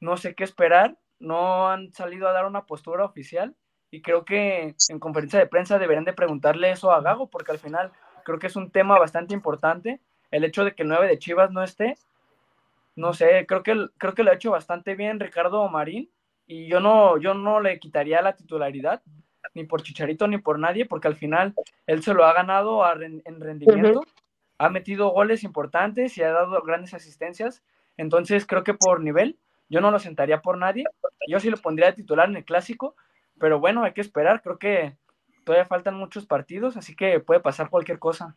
no sé qué esperar. No han salido a dar una postura oficial y creo que en conferencia de prensa deberían de preguntarle eso a Gago, porque al final creo que es un tema bastante importante. El hecho de que el 9 de Chivas no esté, no sé, creo que, creo que lo ha hecho bastante bien Ricardo Marín y yo no, yo no le quitaría la titularidad ni por Chicharito ni por nadie, porque al final él se lo ha ganado en rendimiento, ha metido goles importantes y ha dado grandes asistencias, entonces creo que por nivel yo no lo sentaría por nadie, yo sí lo pondría de titular en el clásico, pero bueno, hay que esperar, creo que todavía faltan muchos partidos, así que puede pasar cualquier cosa.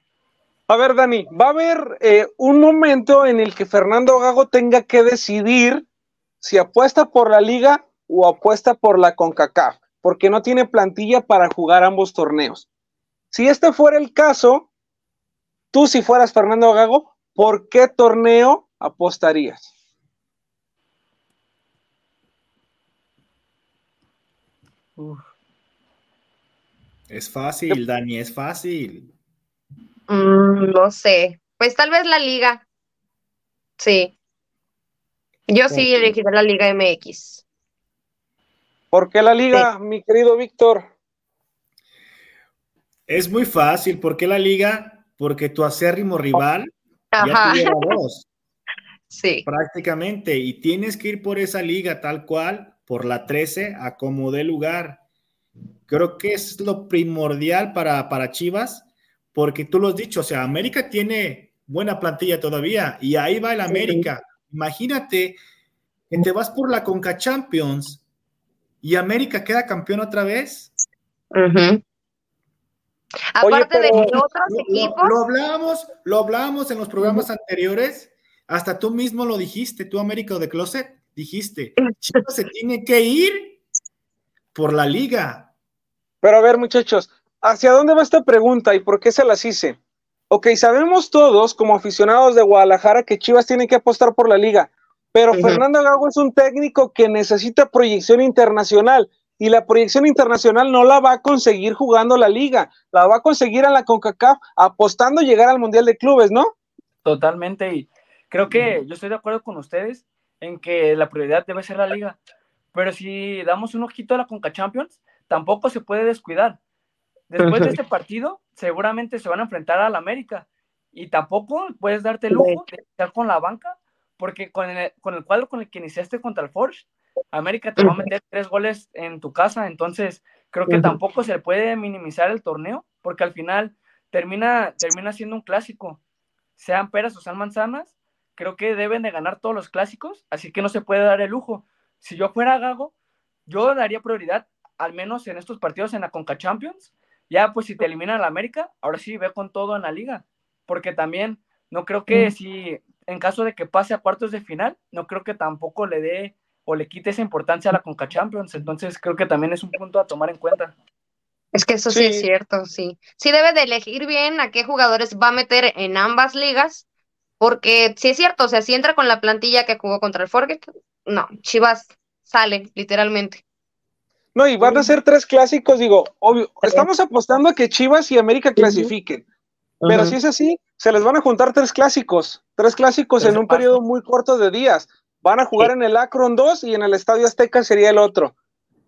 A ver, Dani, va a haber eh, un momento en el que Fernando Gago tenga que decidir si apuesta por la liga o apuesta por la CONCACAF, porque no tiene plantilla para jugar ambos torneos. Si este fuera el caso, tú si fueras Fernando Gago, ¿por qué torneo apostarías? Es fácil, Dani, es fácil. Mm, no sé. Pues tal vez la liga. Sí. Yo sí elegiré la Liga MX. ¿Por qué la liga, mi querido Víctor? Es muy fácil. ¿Por qué la liga? Porque tu acérrimo rival ya tuviera dos. Sí. Prácticamente. Y tienes que ir por esa liga tal cual, por la 13, a como dé lugar. Creo que es lo primordial para, para Chivas, porque tú lo has dicho, o sea, América tiene buena plantilla todavía y ahí va el América. Imagínate que te vas por la Conca Champions y América queda campeón otra vez. Aparte de otros equipos. Lo, hablábamos, lo hablábamos en los programas anteriores, hasta tú mismo lo dijiste, tú América de Closet, dijiste, Chivas se tiene que ir por la liga, pero a ver, muchachos, ¿hacia dónde va esta pregunta y por qué se las hice? Ok, sabemos todos como aficionados de Guadalajara que Chivas tiene que apostar por la liga, pero Fernando Gago es un técnico que necesita proyección internacional y la proyección internacional no la va a conseguir jugando la liga, la va a conseguir en la CONCACAF apostando llegar al Mundial de Clubes, ¿no? Totalmente, y creo que yo estoy de acuerdo con ustedes en que la prioridad debe ser la liga, pero si damos un ojito a la CONCA Champions, tampoco se puede descuidar. Después de este partido, seguramente se van a enfrentar al América. Y tampoco puedes darte el lujo de estar con la banca, porque con el, con el cuadro con el que iniciaste contra el Forge, América te va a meter tres goles en tu casa, entonces creo que tampoco se puede minimizar el torneo, porque al final termina, termina siendo un clásico, sean peras o sean manzanas, creo que deben de ganar todos los clásicos, así que no se puede dar el lujo. Si yo fuera Gago, yo daría prioridad al menos en estos partidos en la Conca Champions. Ya, pues si te eliminan la América, ahora sí ve con todo en la liga. Porque también no creo que si, en caso de que pase a cuartos de final, no creo que tampoco le dé o le quite esa importancia a la Conca Champions. Entonces creo que también es un punto a tomar en cuenta. Es que eso sí, es cierto, sí. Sí debe de elegir bien a qué jugadores va a meter en ambas ligas, porque sí es cierto, o sea, si entra con la plantilla que jugó contra el Forget, no, Chivas sale, literalmente. No, y van a ser tres clásicos, digo, obvio, estamos apostando a que Chivas y América clasifiquen, pero si es así, se les van a juntar tres clásicos, tres clásicos en un periodo muy corto de días. Van a jugar en el Akron 2 y en el Estadio Azteca sería el otro.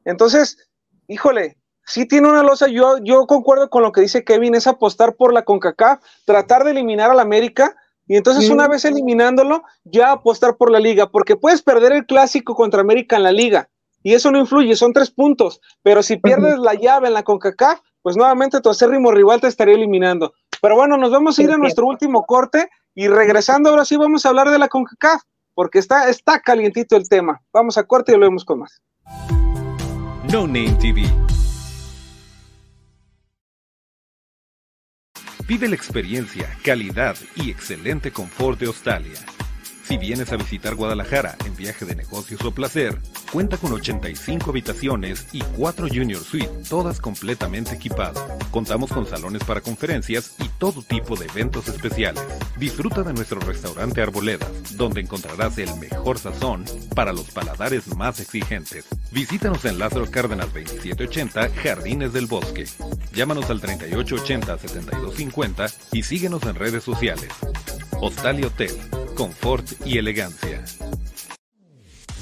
Entonces, híjole, sí tiene una losa, yo, yo concuerdo con lo que dice Kevin, es apostar por la CONCACAF, tratar de eliminar al América, y entonces una vez eliminándolo, ya apostar por la liga, porque puedes perder el clásico contra América en la liga, y eso no influye, son tres puntos. Pero si pierdes la llave en la CONCACAF, pues nuevamente tu acérrimo rival te estaría eliminando. Pero bueno, nos vamos a ir a nuestro último corte y regresando ahora sí vamos a hablar de la CONCACAF, porque está, está calientito el tema. Vamos a corte y lo vemos con más. No Name TV Vive la experiencia, calidad y excelente confort de Australia. Si vienes a visitar Guadalajara en viaje de negocios o placer, cuenta con 85 habitaciones y 4 Junior Suite, todas completamente equipadas. Contamos con salones para conferencias y todo tipo de eventos especiales. Disfruta de nuestro restaurante Arboledas, donde encontrarás el mejor sazón para los paladares más exigentes. Visítanos en Lázaro Cárdenas 2780, Jardines del Bosque. Llámanos al 3880-7250 y síguenos en redes sociales. Hostal y Hotel confort y elegancia.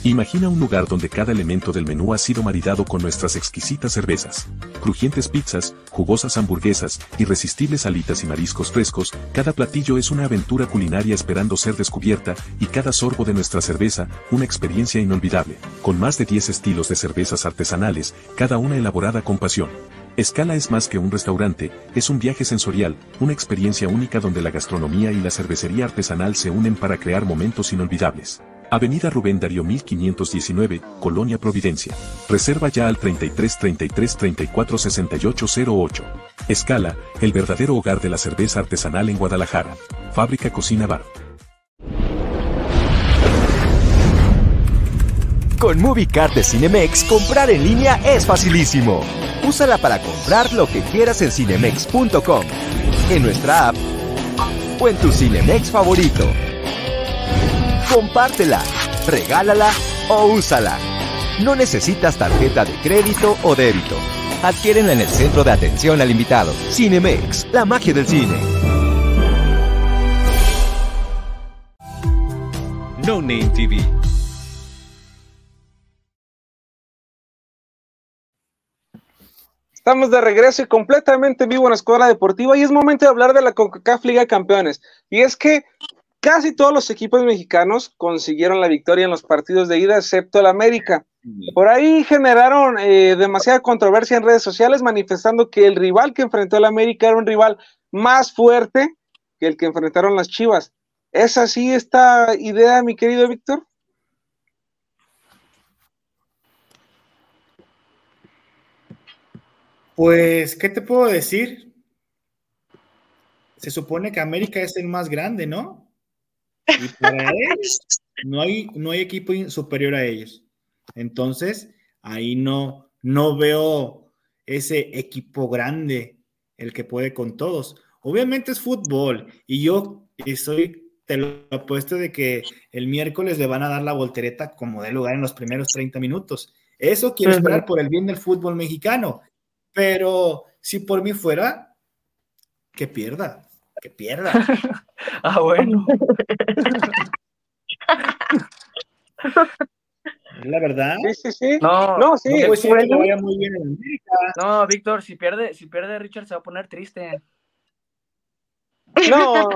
Imagina un lugar donde cada elemento del menú ha sido maridado con nuestras exquisitas cervezas, crujientes pizzas, jugosas hamburguesas, irresistibles alitas y mariscos frescos, cada platillo es una aventura culinaria esperando ser descubierta, y cada sorbo de nuestra cerveza, una experiencia inolvidable, con más de 10 estilos de cervezas artesanales, cada una elaborada con pasión. Escala es más que un restaurante, es un viaje sensorial, una experiencia única donde la gastronomía y la cervecería artesanal se unen para crear momentos inolvidables. Avenida Rubén Darío 1519, Colonia Providencia. Reserva ya al 33 33 34 68 08. Escala, el verdadero hogar de la cerveza artesanal en Guadalajara. Fábrica Cocina Bar. Con MovieCard de Cinemex, comprar en línea es facilísimo. Úsala para comprar lo que quieras en cinemex.com, en nuestra app o en tu Cinemex favorito. Compártela, regálala o úsala. No necesitas tarjeta de crédito o débito. Adquiérenla en el centro de atención al invitado. Cinemex, la magia del cine. No Name TV Estamos de regreso y completamente vivo en la Escuadra Deportiva y es momento de hablar de la CONCACAF Liga de Campeones. Y es que casi todos los equipos mexicanos consiguieron la victoria en los partidos de ida, excepto el América. Por ahí generaron eh, demasiada controversia en redes sociales, manifestando que el rival que enfrentó el América era un rival más fuerte que el que enfrentaron las Chivas. ¿Es así esta idea, mi querido Víctor? Pues, ¿qué te puedo decir? Se supone que América es el más grande, ¿no? Y para ellos no hay, no hay equipo superior a ellos. Entonces, ahí no, no veo ese equipo grande, el que puede con todos. Obviamente es fútbol y yo estoy, te lo apuesto de que el miércoles le van a dar la voltereta como de lugar en los primeros 30 minutos. Eso quiero esperar por el bien del fútbol mexicano. Pero si por mí fuera, que pierda, que pierda. ah, bueno. La verdad. Sí, sí, sí. No, no, sí. No, pues, vaya muy bien en América. No, Víctor, si pierde, si pierde Richard se va a poner triste. No,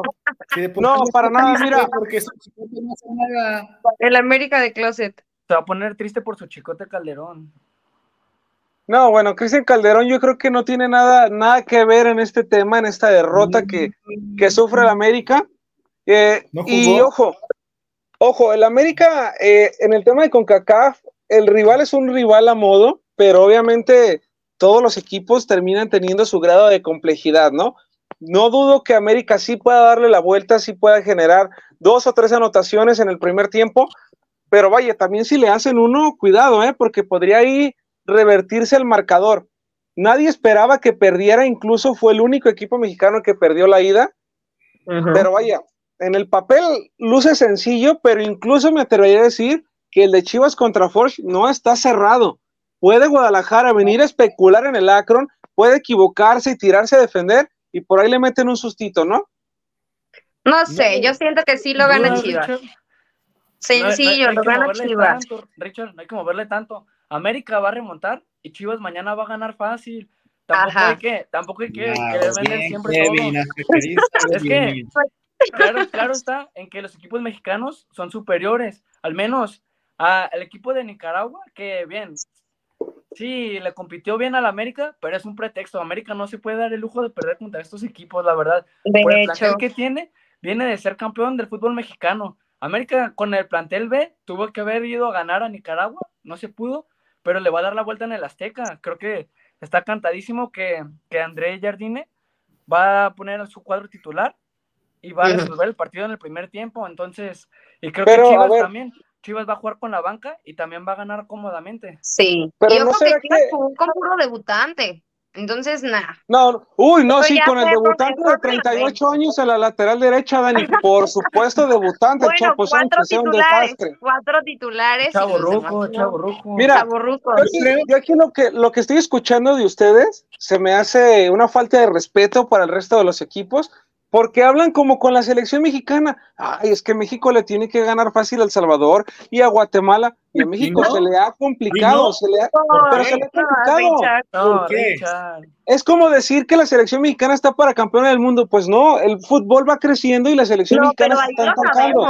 no, para nada, mira. Porque su chicote no hace nada. El América de Closet. Se va a poner triste por su chicote Calderón. No, bueno, Cristian Calderón yo creo que no tiene nada, nada que ver en este tema, en esta derrota que, que sufre el América. Eh, y ojo, ojo, el América eh, en el tema de CONCACAF, el rival es un rival a modo, pero obviamente todos los equipos terminan teniendo su grado de complejidad, ¿no? No dudo que América sí pueda darle la vuelta, sí pueda generar dos o tres anotaciones en el primer tiempo, pero vaya, también si le hacen uno, cuidado, ¿eh? Porque podría ir revertirse el marcador. Nadie esperaba que perdiera, incluso fue el único equipo mexicano que perdió la ida. Pero vaya, en el papel luce sencillo, pero incluso me atrevería a decir que el de Chivas contra Forge no está cerrado. Puede Guadalajara venir a especular en el Akron, puede equivocarse y tirarse a defender, y por ahí le meten un sustito, ¿no? No sé, yo siento que sí lo gana Chivas. Sencillo, lo gana Chivas. Richard, no hay que moverle tanto. América va a remontar y Chivas mañana va a ganar fácil. Tampoco hay que, tampoco hay que, vender siempre todo. es que, claro, claro está en que los equipos mexicanos son superiores, al menos al equipo de Nicaragua, que bien, sí, le compitió bien al América, pero es un pretexto. América no se puede dar el lujo de perder contra estos equipos, la verdad. Por el plantel que tiene, viene de ser campeón del fútbol mexicano. América con el plantel B tuvo que haber ido a ganar a Nicaragua, no se pudo, pero le va a dar la vuelta en el Azteca. Creo que está cantadísimo que, que André Jardine va a poner su cuadro titular y va a resolver el partido en el primer tiempo. Entonces, y creo que Chivas también. Chivas va a jugar con la banca y también va a ganar cómodamente. Sí, pero y no que Chivas que... con puro debutante. Entonces, nada. No, uy, no, sí, con el debutante de 38 años en la lateral derecha, Dani. Por supuesto, debutante, bueno, Chapo cuatro titulares, Cuatro titulares. Chavo Ruco, Chavo Ruco. Mira, yo, aquí lo que, lo que estoy escuchando de ustedes se me hace una falta de respeto para el resto de los equipos, porque hablan como con la selección mexicana. Ay, es que México le tiene que ganar fácil a El Salvador y a Guatemala. Y a México se le ha complicado, se le ha, pero se le ha complicado. Es como decir que la selección mexicana está para campeona del mundo. Pues no, el fútbol va creciendo y la selección mexicana se está estancando.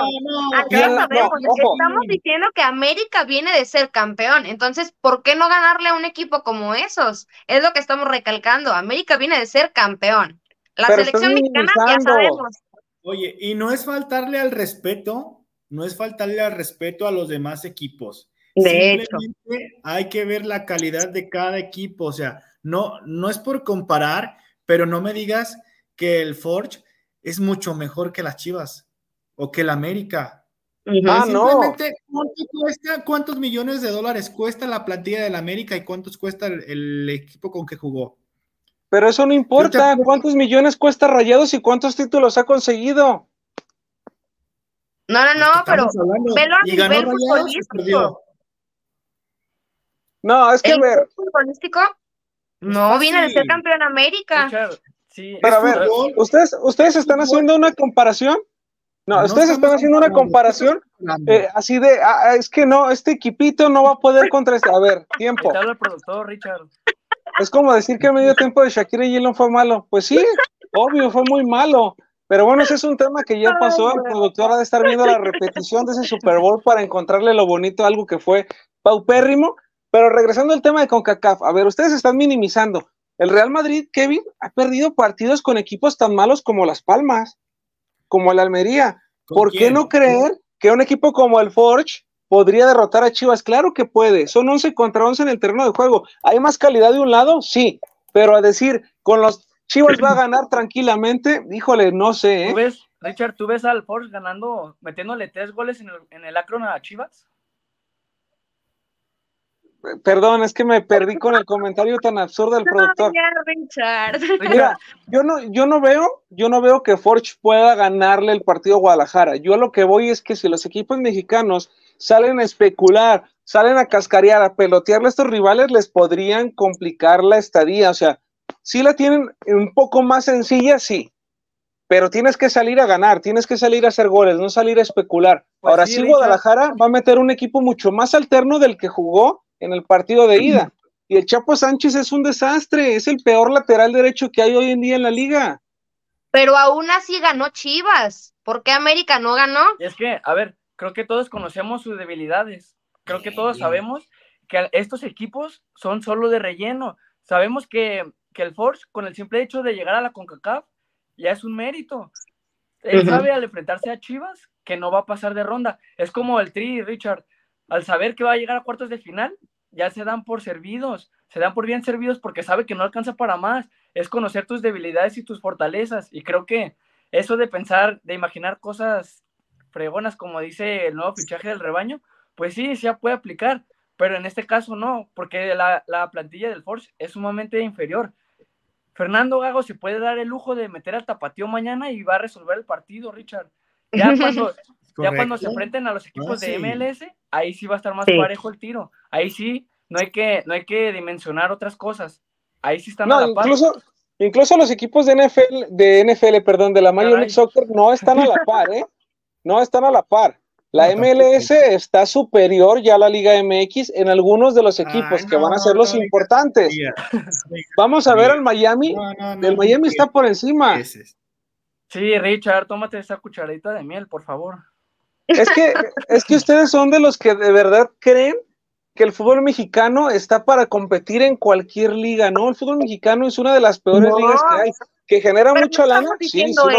Estamos diciendo que América viene de ser campeón. Entonces, ¿por qué no ganarle a un equipo como esos? Es lo que estamos recalcando. América viene de ser campeón. La selección mexicana ya sabemos. Oye, y no es faltarle al respeto, no es faltarle al respeto a los demás equipos. De hecho. Hay que ver la calidad de cada equipo, o sea, no, no es por comparar, pero no me digas que el Forge es mucho mejor que las Chivas o que el América. Ah, no. ¿cuánto cuesta, ¿cuántos millones de dólares cuesta la plantilla del América y cuántos cuesta el equipo con que jugó? Pero eso no importa. ¿Cuántos millones cuesta Rayados y cuántos títulos ha conseguido? No, no, no, pero velo a nivel futbolístico. No, es que a ver. futbolístico? No, viene de ser campeón América. Sí, pero a ver, ¿ustedes, ¿ustedes están haciendo una comparación? No, ustedes están haciendo una comparación eh, así de, ah, es que no, este equipito no va a poder contra este. A ver, tiempo. el productor, Richard. Es como decir que el medio tiempo de Shakira y no fue malo. Pues sí, obvio, fue muy malo. Pero bueno, ese es un tema que ya pasó. El productor ha de estar viendo la repetición de ese Super Bowl para encontrarle lo bonito, algo que fue paupérrimo. Pero regresando al tema de CONCACAF, a ver, ustedes están minimizando. El Real Madrid, Kevin, ha perdido partidos con equipos tan malos como Las Palmas, como el Almería. ¿Por qué no creer que un equipo como el Forge podría derrotar a Chivas. Claro que puede. Son 11 contra 11 en el terreno de juego. ¿Hay más calidad de un lado? Sí. Pero a decir, con los Chivas va a ganar tranquilamente, híjole, no sé. ¿eh? ¿Tú ves, Richard, tú ves al Force ganando, metiéndole tres goles en el, en el Akron a Chivas? Perdón, es que me perdí con el comentario tan absurdo del productor. Mira, yo no, yo no veo, yo no veo que Forge pueda ganarle el partido a Guadalajara. Yo a lo que voy es que si los equipos mexicanos salen a especular, salen a cascarear, a pelotearle a estos rivales, les podrían complicar la estadía. O sea, si la tienen un poco más sencilla, sí, pero tienes que salir a ganar, tienes que salir a hacer goles, no salir a especular. Pues Ahora sí, Guadalajara va a meter un equipo mucho más alterno del que jugó en el partido de ida. Y el Chapo Sánchez es un desastre, es el peor lateral derecho que hay hoy en día en la liga. Pero aún así ganó Chivas. ¿Por qué América no ganó? es que, a ver, creo que todos conocemos sus debilidades. Creo que todos sabemos que estos equipos son solo de relleno. Sabemos que, el Force, con el simple hecho de llegar a la CONCACAF, ya es un mérito. Él sabe al enfrentarse a Chivas que no va a pasar de ronda. Es como el Tri, Richard. Al saber que va a llegar a cuartos de final, ya se dan por servidos. Se dan por bien servidos porque sabe que no alcanza para más. Es conocer tus debilidades y tus fortalezas. Y creo que eso de pensar, de imaginar cosas fregonas, como dice el nuevo fichaje del rebaño, pues sí, ya puede aplicar, pero en este caso no, porque la, plantilla del Force es sumamente inferior. Fernando Gago se puede dar el lujo de meter al tapatío mañana y va a resolver el partido, Richard. Ya cuando, ya cuando se enfrenten a los equipos de MLS, ahí sí va a estar más parejo el tiro. Ahí sí, no hay que, no hay que dimensionar otras cosas. Ahí sí están a la par. Incluso, incluso los equipos de NFL, de NFL, perdón, de la Major League Soccer no están a la par, ¿eh? No están a la par. La MLS está superior ya a la Liga MX en algunos de los equipos que van a ser los importantes. Vamos a ver al Miami. el Miami está por encima. Sí, Richard, tómate esa cucharadita de miel, por favor. Es que, es que ustedes son de los que de verdad creen que el fútbol mexicano está para competir en cualquier liga, ¿no? El fútbol mexicano es una de las peores ligas que hay que genera mucha lana. Sí, sí lo.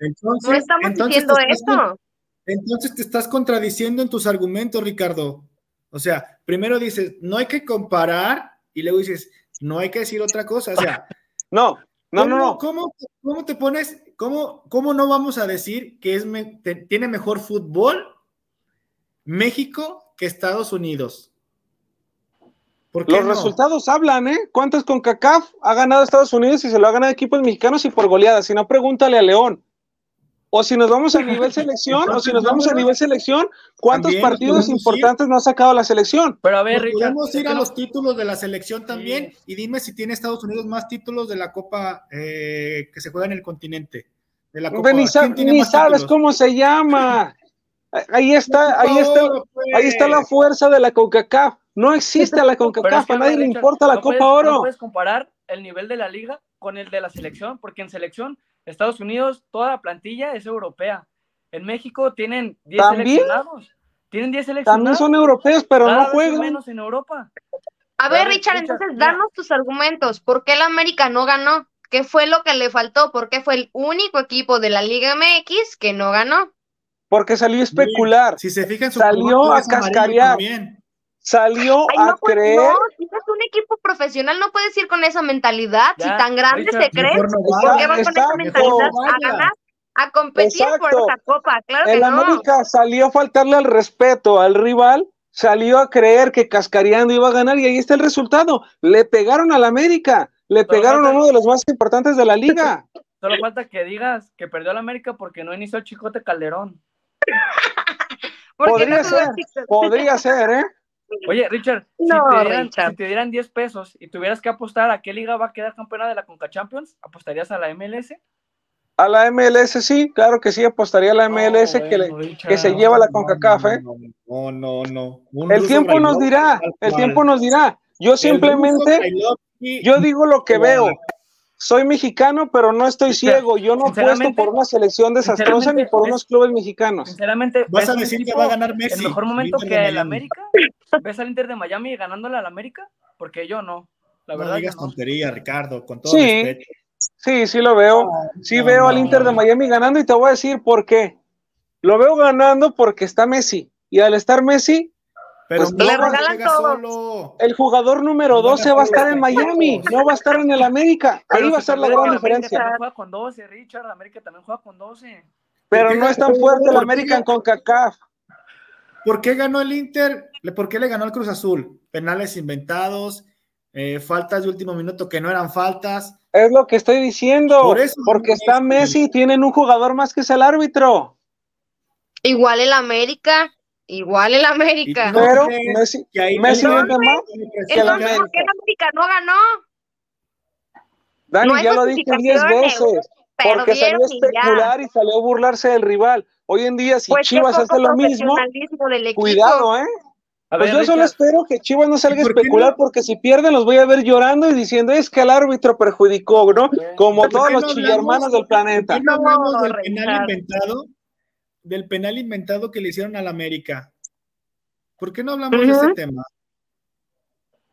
Entonces, no estamos diciendo eso. Entonces te estás contradiciendo en tus argumentos, Ricardo. O sea, primero dices, no hay que comparar y luego dices, no hay que decir otra cosa. O sea, no, No, no, no. ¿cómo, cómo te pones, cómo, cómo no vamos a decir que es tiene mejor fútbol México que Estados Unidos? Los resultados hablan, ¿eh? ¿Cuántas con CACAF ha ganado Estados Unidos y se lo ha ganado equipos mexicanos y por goleadas? Si no, pregúntale a León. O si nos vamos a nivel selección, o si nos vamos a nivel selección, ¿cuántos partidos importantes no ha sacado la selección? Pero a ver, Richard, podemos ir a los títulos de la selección también y dime si tiene Estados Unidos más títulos de la Copa eh, que se juega en el continente. De la Copa. Ni, ni sabes cómo se llama. Ahí está, ahí está, ahí está la fuerza de la CONCACAF. No existe la CONCACAF, a nadie le importa la Copa Oro. No puedes comparar el nivel de la liga con el de la selección, porque en selección Estados Unidos, toda la plantilla es europea. En México tienen 10 seleccionados. Tienen 10 seleccionados. También son europeos, pero no juegan. menos en Europa. A ver, Richard, entonces danos tus argumentos. ¿Por qué el América no ganó? ¿Qué fue lo que le faltó? ¿Por qué fue el único equipo de la Liga MX que no ganó? Porque salió a especular. Si se fijan, salió a cascarear salió a pues, creer. No, si es un equipo profesional, no puedes ir con esa mentalidad. si tan grande se cree, ¿por qué van con esa mentalidad a ganar? A competir por esa copa, claro El América salió a faltarle al respeto al rival, salió a creer que Cascareando iba a ganar y ahí está el resultado. Le pegaron al América, le pegaron a uno de los más importantes de la liga. Solo falta que digas que perdió al América porque no inició el Chicote Calderón. podría ser, podría ser, ¿eh? Oye, Richard, si, te dieran, 10 pesos y tuvieras que apostar a qué liga va a quedar campeona de la Conca Champions, ¿apostarías a la MLS? A la MLS sí, claro que sí, apostaría a la MLS que, que, se lleva la CONCACAF, ¿eh? No, no, no. el tiempo nos dirá, el tiempo nos dirá. Yo simplemente, yo digo lo que veo soy mexicano, pero no estoy ciego. Yo no apuesto por una selección desastrosa ni por unos clubes mexicanos. Sinceramente, ¿vas a decir que va a ganar Messi? ¿El mejor momento que el América? ¿Ves al Inter de Miami ganándole al América? Porque yo no. La verdad no digas tontería, Ricardo, con todo sí, respeto. Sí, sí lo veo. Sí veo al Inter de Miami ganando y te voy a decir por qué. Lo veo ganando porque está Messi. Y al estar Messi, pero pues le regalan todo. El jugador número 12 va a estar en Miami, no va a estar en el América. Ahí va a estar la gran diferencia. América juega con 12, Richard. América también juega con 12. Pero no es tan fuerte el América en CONCACAF. ¿Por qué ganó el Inter? ¿Por qué le ganó el Cruz Azul? Penales inventados, eh, faltas de último minuto que no eran faltas. Es lo que estoy diciendo. Por eso, porque está Messi y tienen un jugador más que es el árbitro. Igual el América. Igual el América. Pero Messi, Messi más que el América. ¿Por qué el América no ganó? Dani, ya lo dije diez veces. Porque salió a especular y salió a burlarse del rival. Hoy en día, si pues Chivas hace lo mismo, cuidado, ¿eh? pues yo solo espero que Chivas no salga a especular porque si pierden los voy a ver llorando y diciendo es que el árbitro perjudicó, ¿no? Como todos los chillermanos del planeta. no hablamos del penal inventado? Del penal inventado que le hicieron al América. ¿Por qué no hablamos de ese tema?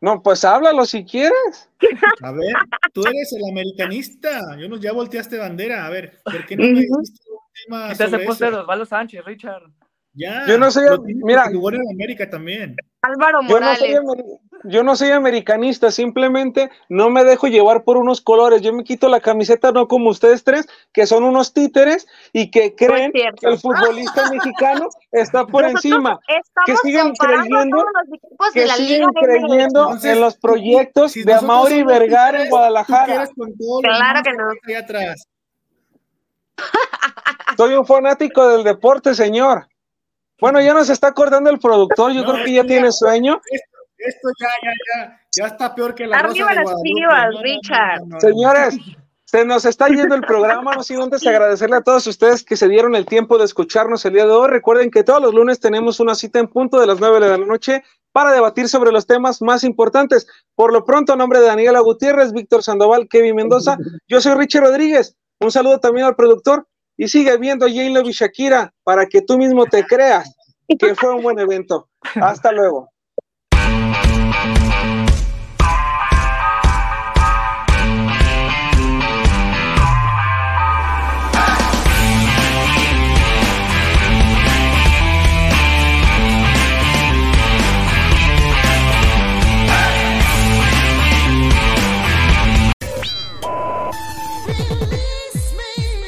No, pues háblalo si quieres. A ver, tú eres el americanista. Yo no, ya volteaste bandera. A ver, ¿por qué no me hiciste un tema? Sobre eso? Osvaldo Sánchez, Richard. Ya. Yo no sé, mira. en América también. Álvaro Morales. Yo no, soy, yo no soy americanista, simplemente no me dejo llevar por unos colores. Yo me quito la camiseta no como ustedes tres, que son unos títeres y que creen que el futbolista mexicano está por encima. Que siguen creyendo, que siguen creyendo en los proyectos de Amaury Vergara en Guadalajara. Claro que no. Soy un fanático del deporte, señor. Bueno, ya nos está acordando el productor, yo creo que ya tiene sueño. Esto, ya, ya, ya, ya está peor que la Arriba las chivas, Richard. Señores, se nos está yendo el programa, no sin antes agradecerle a todos ustedes que se dieron el tiempo de escucharnos el día de hoy. Recuerden que todos los lunes tenemos una cita en punto de las nueve de la noche para debatir sobre los temas más importantes. Por lo pronto, a nombre de Daniela Gutiérrez, Víctor Sandoval, Kevin Mendoza, yo soy Richard Rodríguez. Un saludo también al productor y sigue viendo J-Lo y Shakira para que tú mismo te creas que fue un buen evento. Hasta luego.